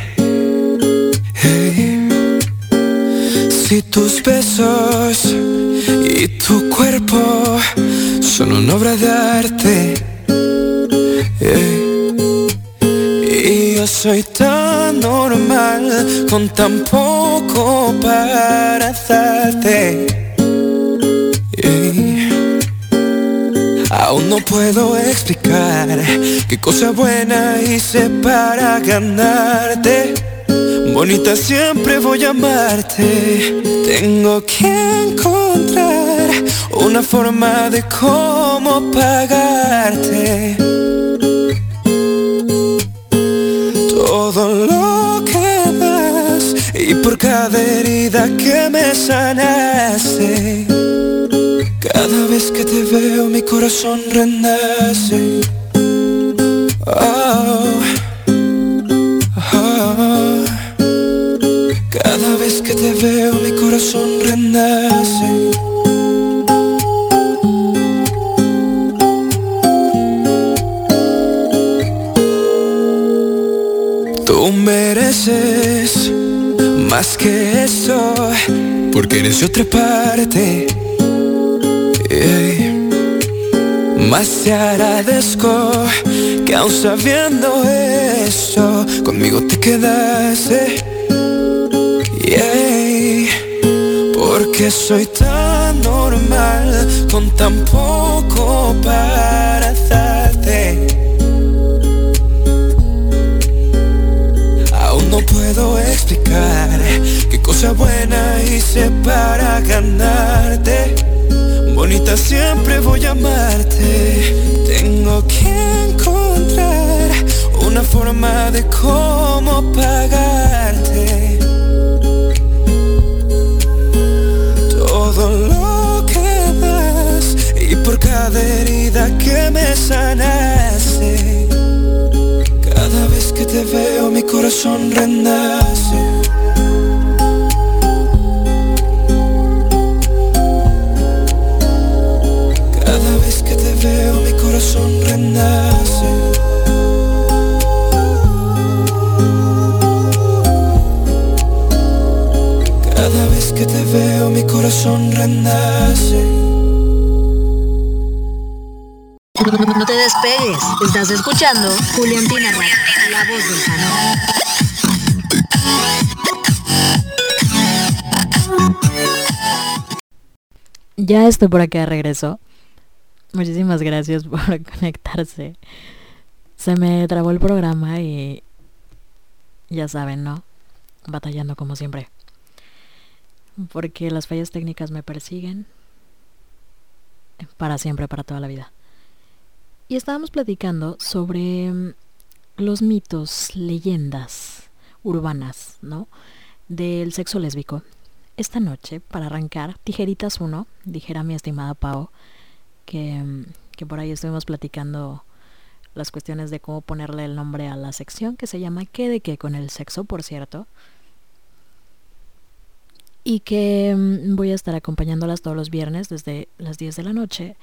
Si tus besos y tu cuerpo son una obra de arte. Y yo soy tan normal con tan poco para darte. Aún no puedo explicar qué cosa buena hice para ganarte. Bonita siempre voy a amarte. Tengo que encontrar una forma de cómo pagarte. Todo lo que das y por cada herida que me sanaste. Cada vez que te veo mi corazón renace. Oh, oh. Cada vez que te veo mi corazón renace. Tú mereces más que eso, porque eres otra parte. Ey. Más te agradezco que aún sabiendo eso, conmigo te quedaste. Porque soy tan normal, con tan poco para darte. Aún no puedo explicar qué cosa buena hice para ganarte. Bonita siempre voy a amarte. Tengo que encontrar una forma de cómo pagarte. Todo lo que das y por cada herida que me sanaste. mi corazón renace. Corazón renace. Cada vez que te veo mi corazón renace. No te despegues, estás escuchando Juliantina Radio, la voz del canal. Ya estoy por acá de regreso. Muchísimas gracias por conectarse. Se me trabó el programa y ya saben, ¿no? Batallando como siempre. Porque las fallas técnicas me persiguen para siempre, para toda la vida. Y estábamos platicando sobre mm, los mitos, leyendas urbanas, ¿no? Del sexo lésbico. Esta noche, para arrancar, tijeritas 1, dijera mi estimada Pau, que, por ahí estuvimos platicando las cuestiones de cómo ponerle el nombre a la sección, que se llama ¿Qué de qué con el sexo, por cierto? Y que mm, voy a estar acompañándolas todos los viernes desde las 10 de la noche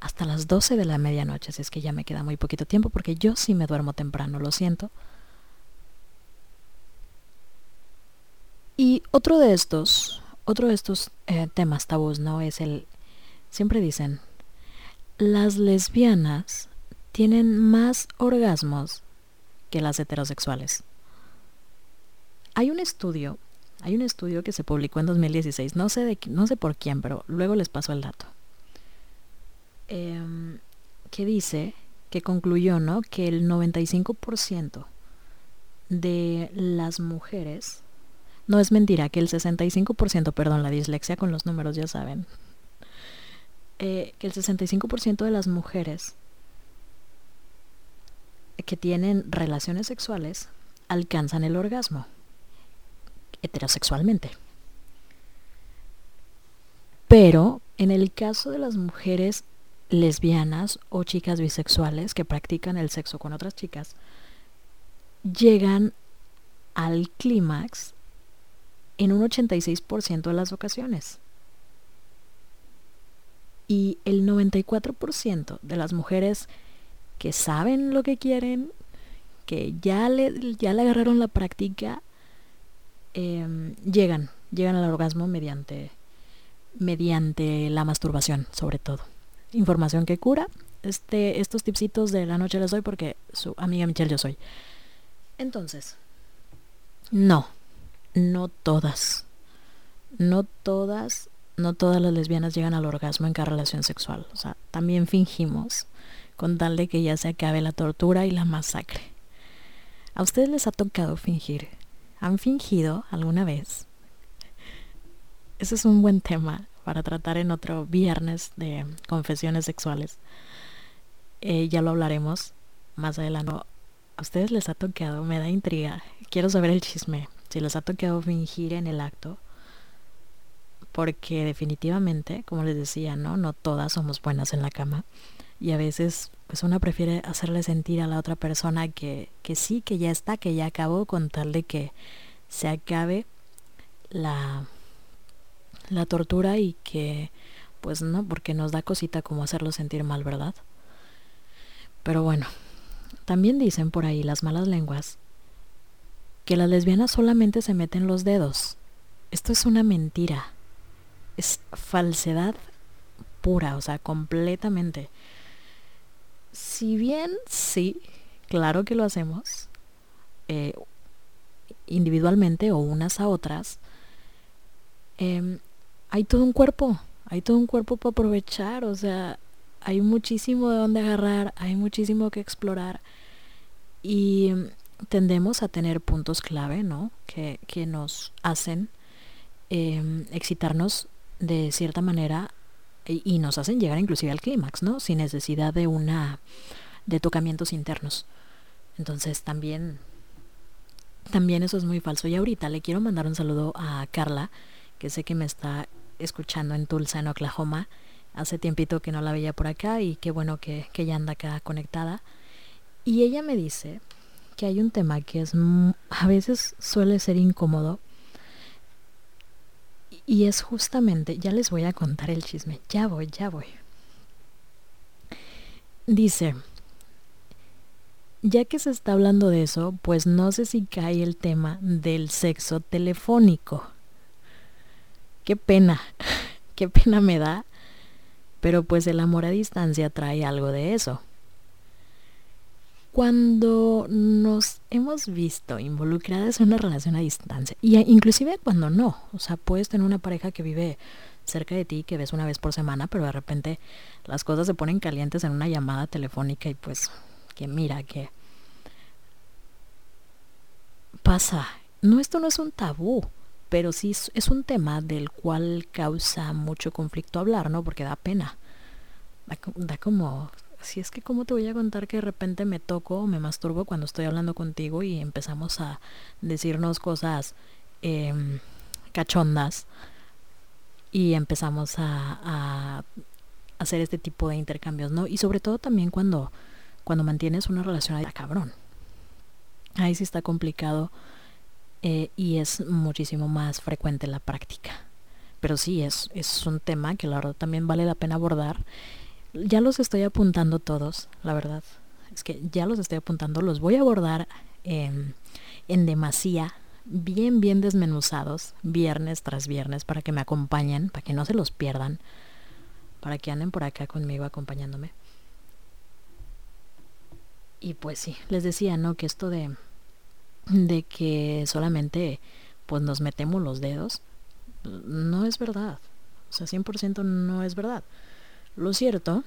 hasta las 12 de la medianoche, si es que ya me queda muy poquito tiempo, porque yo sí me duermo temprano, lo siento. Y otro de estos, otro de estos eh, temas tabús, ¿no? Es el, siempre dicen, las lesbianas tienen más orgasmos que las heterosexuales. Hay un estudio, hay un estudio que se publicó en 2016, no sé, de, no sé por quién, pero luego les paso el dato em, que dice, que concluyó, ¿no? Que el 95% de las mujeres, no es mentira, que el 65%, perdón, la dislexia con los números, ya saben, eh, que el 65% de las mujeres que tienen relaciones sexuales alcanzan el orgasmo heterosexualmente. Pero en el caso de las mujeres lesbianas o chicas bisexuales que practican el sexo con otras chicas, llegan al clímax en un 86% de las ocasiones. Y el 94% de las mujeres que saben lo que quieren, que ya le, ya le agarraron la práctica, em, llegan, llegan al orgasmo mediante, mediante la masturbación, sobre todo. Información que cura. Este, estos tipsitos de la noche les doy porque su amiga Michelle yo soy. Entonces, no, no todas. No todas, no todas las lesbianas llegan al orgasmo en cada relación sexual. O sea, también fingimos con tal de que ya se acabe la tortura y la masacre. ¿A ustedes les ha tocado fingir? ¿Han fingido alguna vez? Ese es un buen tema para tratar en otro viernes de confesiones sexuales. Eh, ya lo hablaremos más adelante. ¿A ustedes les ha tocado? Me da intriga. Quiero saber el chisme. Si les ha tocado fingir en el acto. Porque definitivamente, como les decía, ¿no? No todas somos buenas en la cama. Y a veces, pues una prefiere hacerle sentir a la otra persona que, que sí, que ya está, que ya acabó, con tal de que se acabe la, la tortura y que, pues no, porque nos da cosita como hacerlo sentir mal, ¿verdad? Pero bueno, también dicen por ahí las malas lenguas que las lesbianas solamente se meten los dedos. Esto es una mentira. Es falsedad pura, o sea, completamente. Si bien sí, claro que lo hacemos, eh, individualmente o unas a otras, em, hay todo un cuerpo, hay todo un cuerpo para aprovechar, o sea, hay muchísimo de dónde agarrar, hay muchísimo que explorar y em, tendemos a tener puntos clave, ¿no? Que, que nos hacen em, excitarnos de cierta manera y, nos hacen llegar inclusive al clímax, ¿no? Sin necesidad de una de tocamientos internos. Entonces también también eso es muy falso. Y ahorita le quiero mandar un saludo a Carla, que sé que me está escuchando en Tulsa, en Oklahoma. Hace tiempito que no la veía por acá y qué bueno que, que ella anda acá conectada. Y ella me dice que hay un tema que es a veces suele ser incómodo y es justamente, ya les voy a contar el chisme, ya voy, ya voy. Dice, ya que se está hablando de eso, pues no sé si cae el tema del sexo telefónico. Qué pena, qué pena me da, pero pues el amor a distancia trae algo de eso. Cuando nos hemos visto involucradas en una relación a distancia, y inclusive cuando no, o sea, puedes tener una pareja que vive cerca de ti, que ves una vez por semana, pero de repente las cosas se ponen calientes en una llamada telefónica y pues que mira que pasa. No, esto no es un tabú, pero sí es, un tema del cual causa mucho conflicto hablar, ¿no? Porque da pena. Da, da como, si es que cómo te voy a contar que de repente me toco o me masturbo cuando estoy hablando contigo y empezamos a decirnos cosas em, cachondas y empezamos a, a hacer este tipo de intercambios, ¿no? Y sobre todo también cuando, cuando mantienes una relación ahí, cabrón. Ahí sí está complicado eh, y es muchísimo más frecuente en la práctica. Pero sí, es, es un tema que la verdad también vale la pena abordar. Ya los estoy apuntando todos, la verdad. Es que ya los estoy apuntando, los voy a abordar en, en demasía, bien, bien desmenuzados, viernes tras viernes, para que me acompañen, para que no se los pierdan, para que anden por acá conmigo acompañándome. Y pues sí, les decía, ¿no? Que esto de, de que solamente pues nos metemos los dedos, no es verdad. O sea, 100% no es verdad. Lo cierto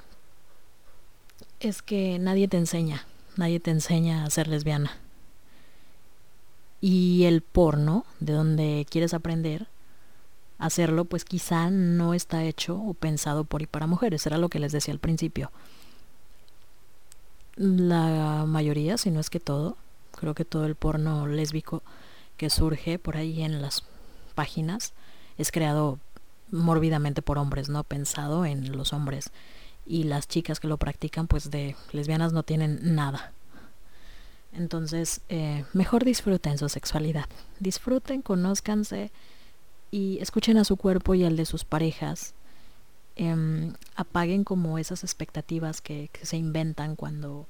es que nadie te enseña, nadie te enseña a ser lesbiana. Y el porno, de donde quieres aprender hacerlo, pues quizá no está hecho o pensado por y para mujeres, era lo que les decía al principio. La mayoría, si no es que todo, creo que todo el porno lésbico que surge por ahí en las páginas es creado mórbidamente por hombres, no pensado en los hombres. Y las chicas que lo practican, pues de lesbianas no tienen nada. Entonces, eh, mejor disfruten su sexualidad. Disfruten, conózcanse y escuchen a su cuerpo y al de sus parejas. Em, apaguen como esas expectativas que, se inventan cuando,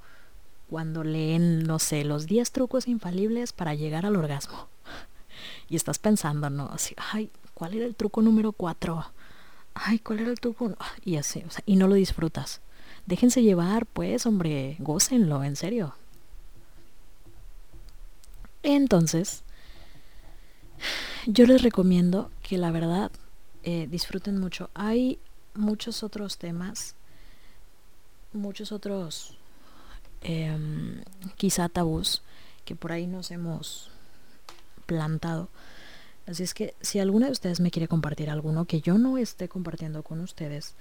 cuando leen, no sé, los 10 trucos infalibles para llegar al orgasmo. Y estás pensando, ¿no? Así, ay, ¿cuál era el truco número 4? Ay, ¿cuál era el truco? Y así, o sea, y no lo disfrutas. Déjense llevar, pues, hombre, gócenlo, en serio. Entonces, yo les recomiendo que la verdad eh, disfruten mucho. Hay muchos otros temas, muchos otros em, quizá tabús que por ahí nos hemos plantado. Así es que si alguna de ustedes me quiere compartir alguno que yo no esté compartiendo con ustedes,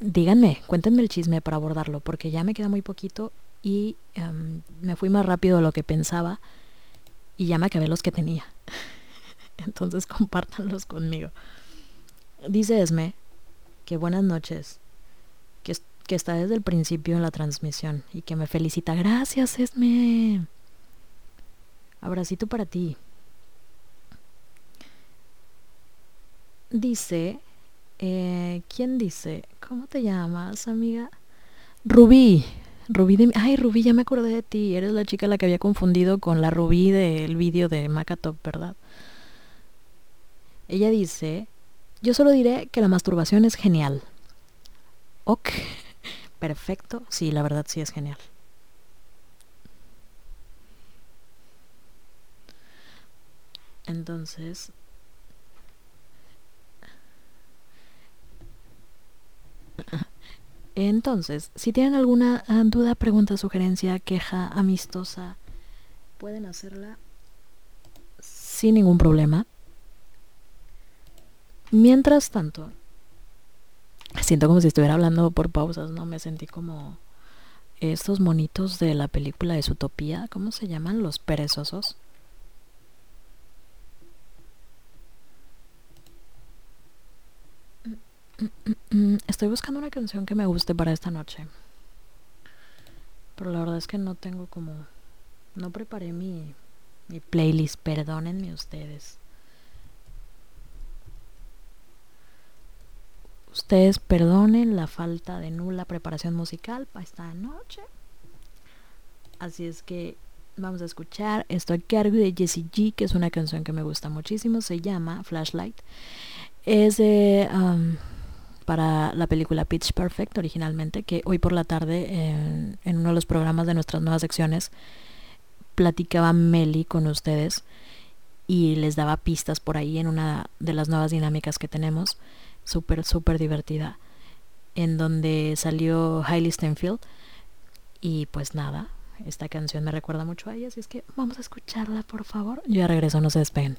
díganme, cuéntenme el chisme para abordarlo, porque ya me queda muy poquito y em, me fui más rápido de lo que pensaba y ya me acabé los que tenía. Entonces compártanlos conmigo. Dice Esme que buenas noches, que, que está desde el principio en la transmisión y que me felicita. Gracias, Esme. Abracito para ti. Dice, eh, ¿quién dice? ¿Cómo te llamas, amiga? Rubí. Rubí de... Ay, Rubí, ya me acordé de ti. Eres la chica la que había confundido con la Rubí del vídeo de Macatop, ¿verdad? Ella dice, yo solo diré que la masturbación es genial. Ok, perfecto. Sí, la verdad sí es genial. Entonces, entonces, si tienen alguna ah, duda, pregunta, sugerencia, queja amistosa, pueden hacerla sin ningún problema. Mientras tanto, siento como si estuviera hablando por pausas, ¿no? Me sentí como estos monitos de la película de Zootopia, ¿cómo se llaman? Los perezosos. Estoy buscando una canción que me guste para esta noche. Pero la verdad es que no tengo como... No preparé mi, mi playlist, perdónenme ustedes. Ustedes perdonen la falta de nula preparación musical para esta noche. Así es que vamos a escuchar esto a cargo de Jessie G, que es una canción que me gusta muchísimo. Se llama Flashlight. Es de, um, para la película Pitch Perfect originalmente, que hoy por la tarde en, en uno de los programas de nuestras nuevas secciones platicaba Meli con ustedes y les daba pistas por ahí en una de las nuevas dinámicas que tenemos súper, súper divertida, en donde salió Hailey Stenfield. Y pues nada, esta canción me recuerda mucho a ella, así es que vamos a escucharla, por favor. Yo ya regreso, no se despeguen.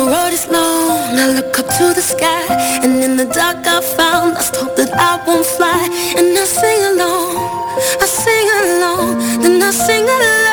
I look up to the sky, and in the dark I found lost hope that I won't fly. And I sing along, I sing along, then I sing along.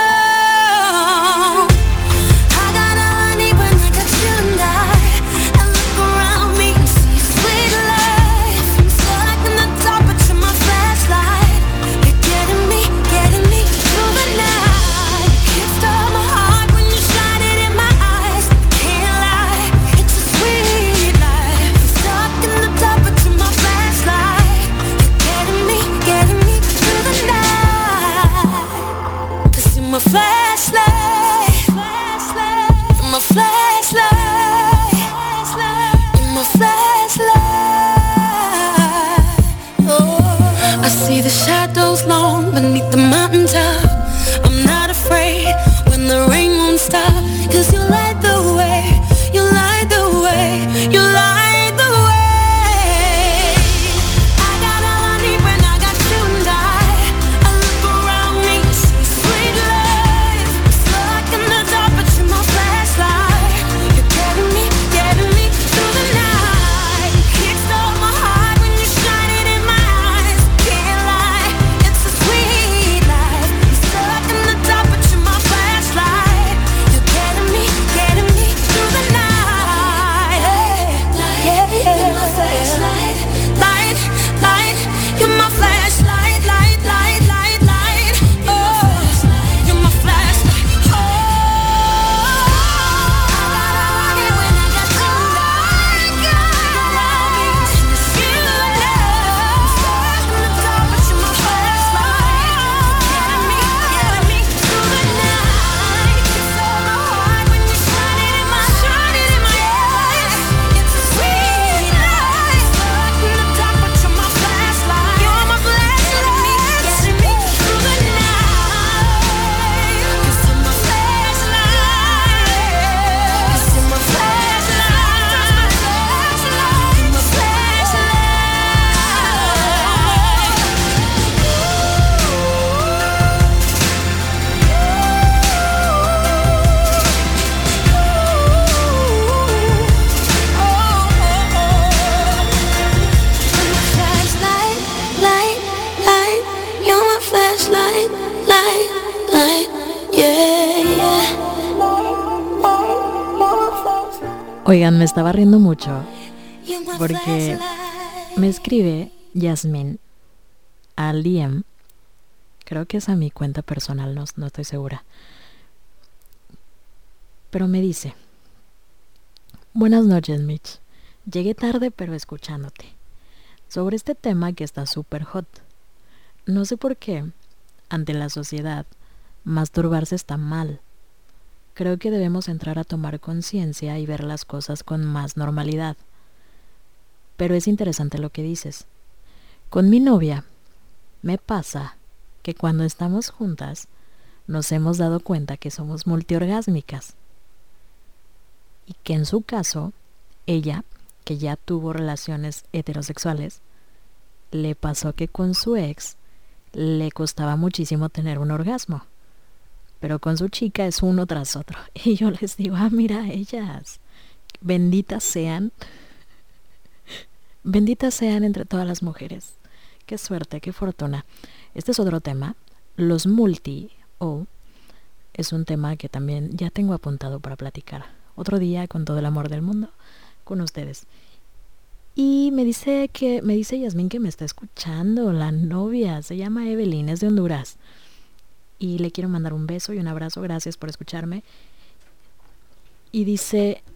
Rain me estaba riendo mucho porque me escribe Yasmin al DM. Creo que es a mi cuenta personal, no, no estoy segura. Pero me dice, buenas noches Mitch, llegué tarde pero escuchándote. Sobre este tema que está súper hot. No sé por qué, ante la sociedad, masturbarse está mal. Creo que debemos entrar a tomar conciencia y ver las cosas con más normalidad. Pero es interesante lo que dices. Con mi novia, me pasa que cuando estamos juntas, nos hemos dado cuenta que somos multiorgásmicas. Y que en su caso, ella, que ya tuvo relaciones heterosexuales, le pasó que con su ex le costaba muchísimo tener un orgasmo. Pero con su chica es uno tras otro. Y yo les digo, ah, mira, ellas, benditas sean, benditas sean entre todas las mujeres. Qué suerte, qué fortuna. Este es otro tema. Los multi o es un tema que también ya tengo apuntado para platicar. Otro día con todo el amor del mundo con ustedes. Y me dice que me dice Yasmín que me está escuchando, la novia, se llama Evelyn, es de Honduras. Y le quiero mandar un beso y un abrazo, gracias por escucharme. Y dice,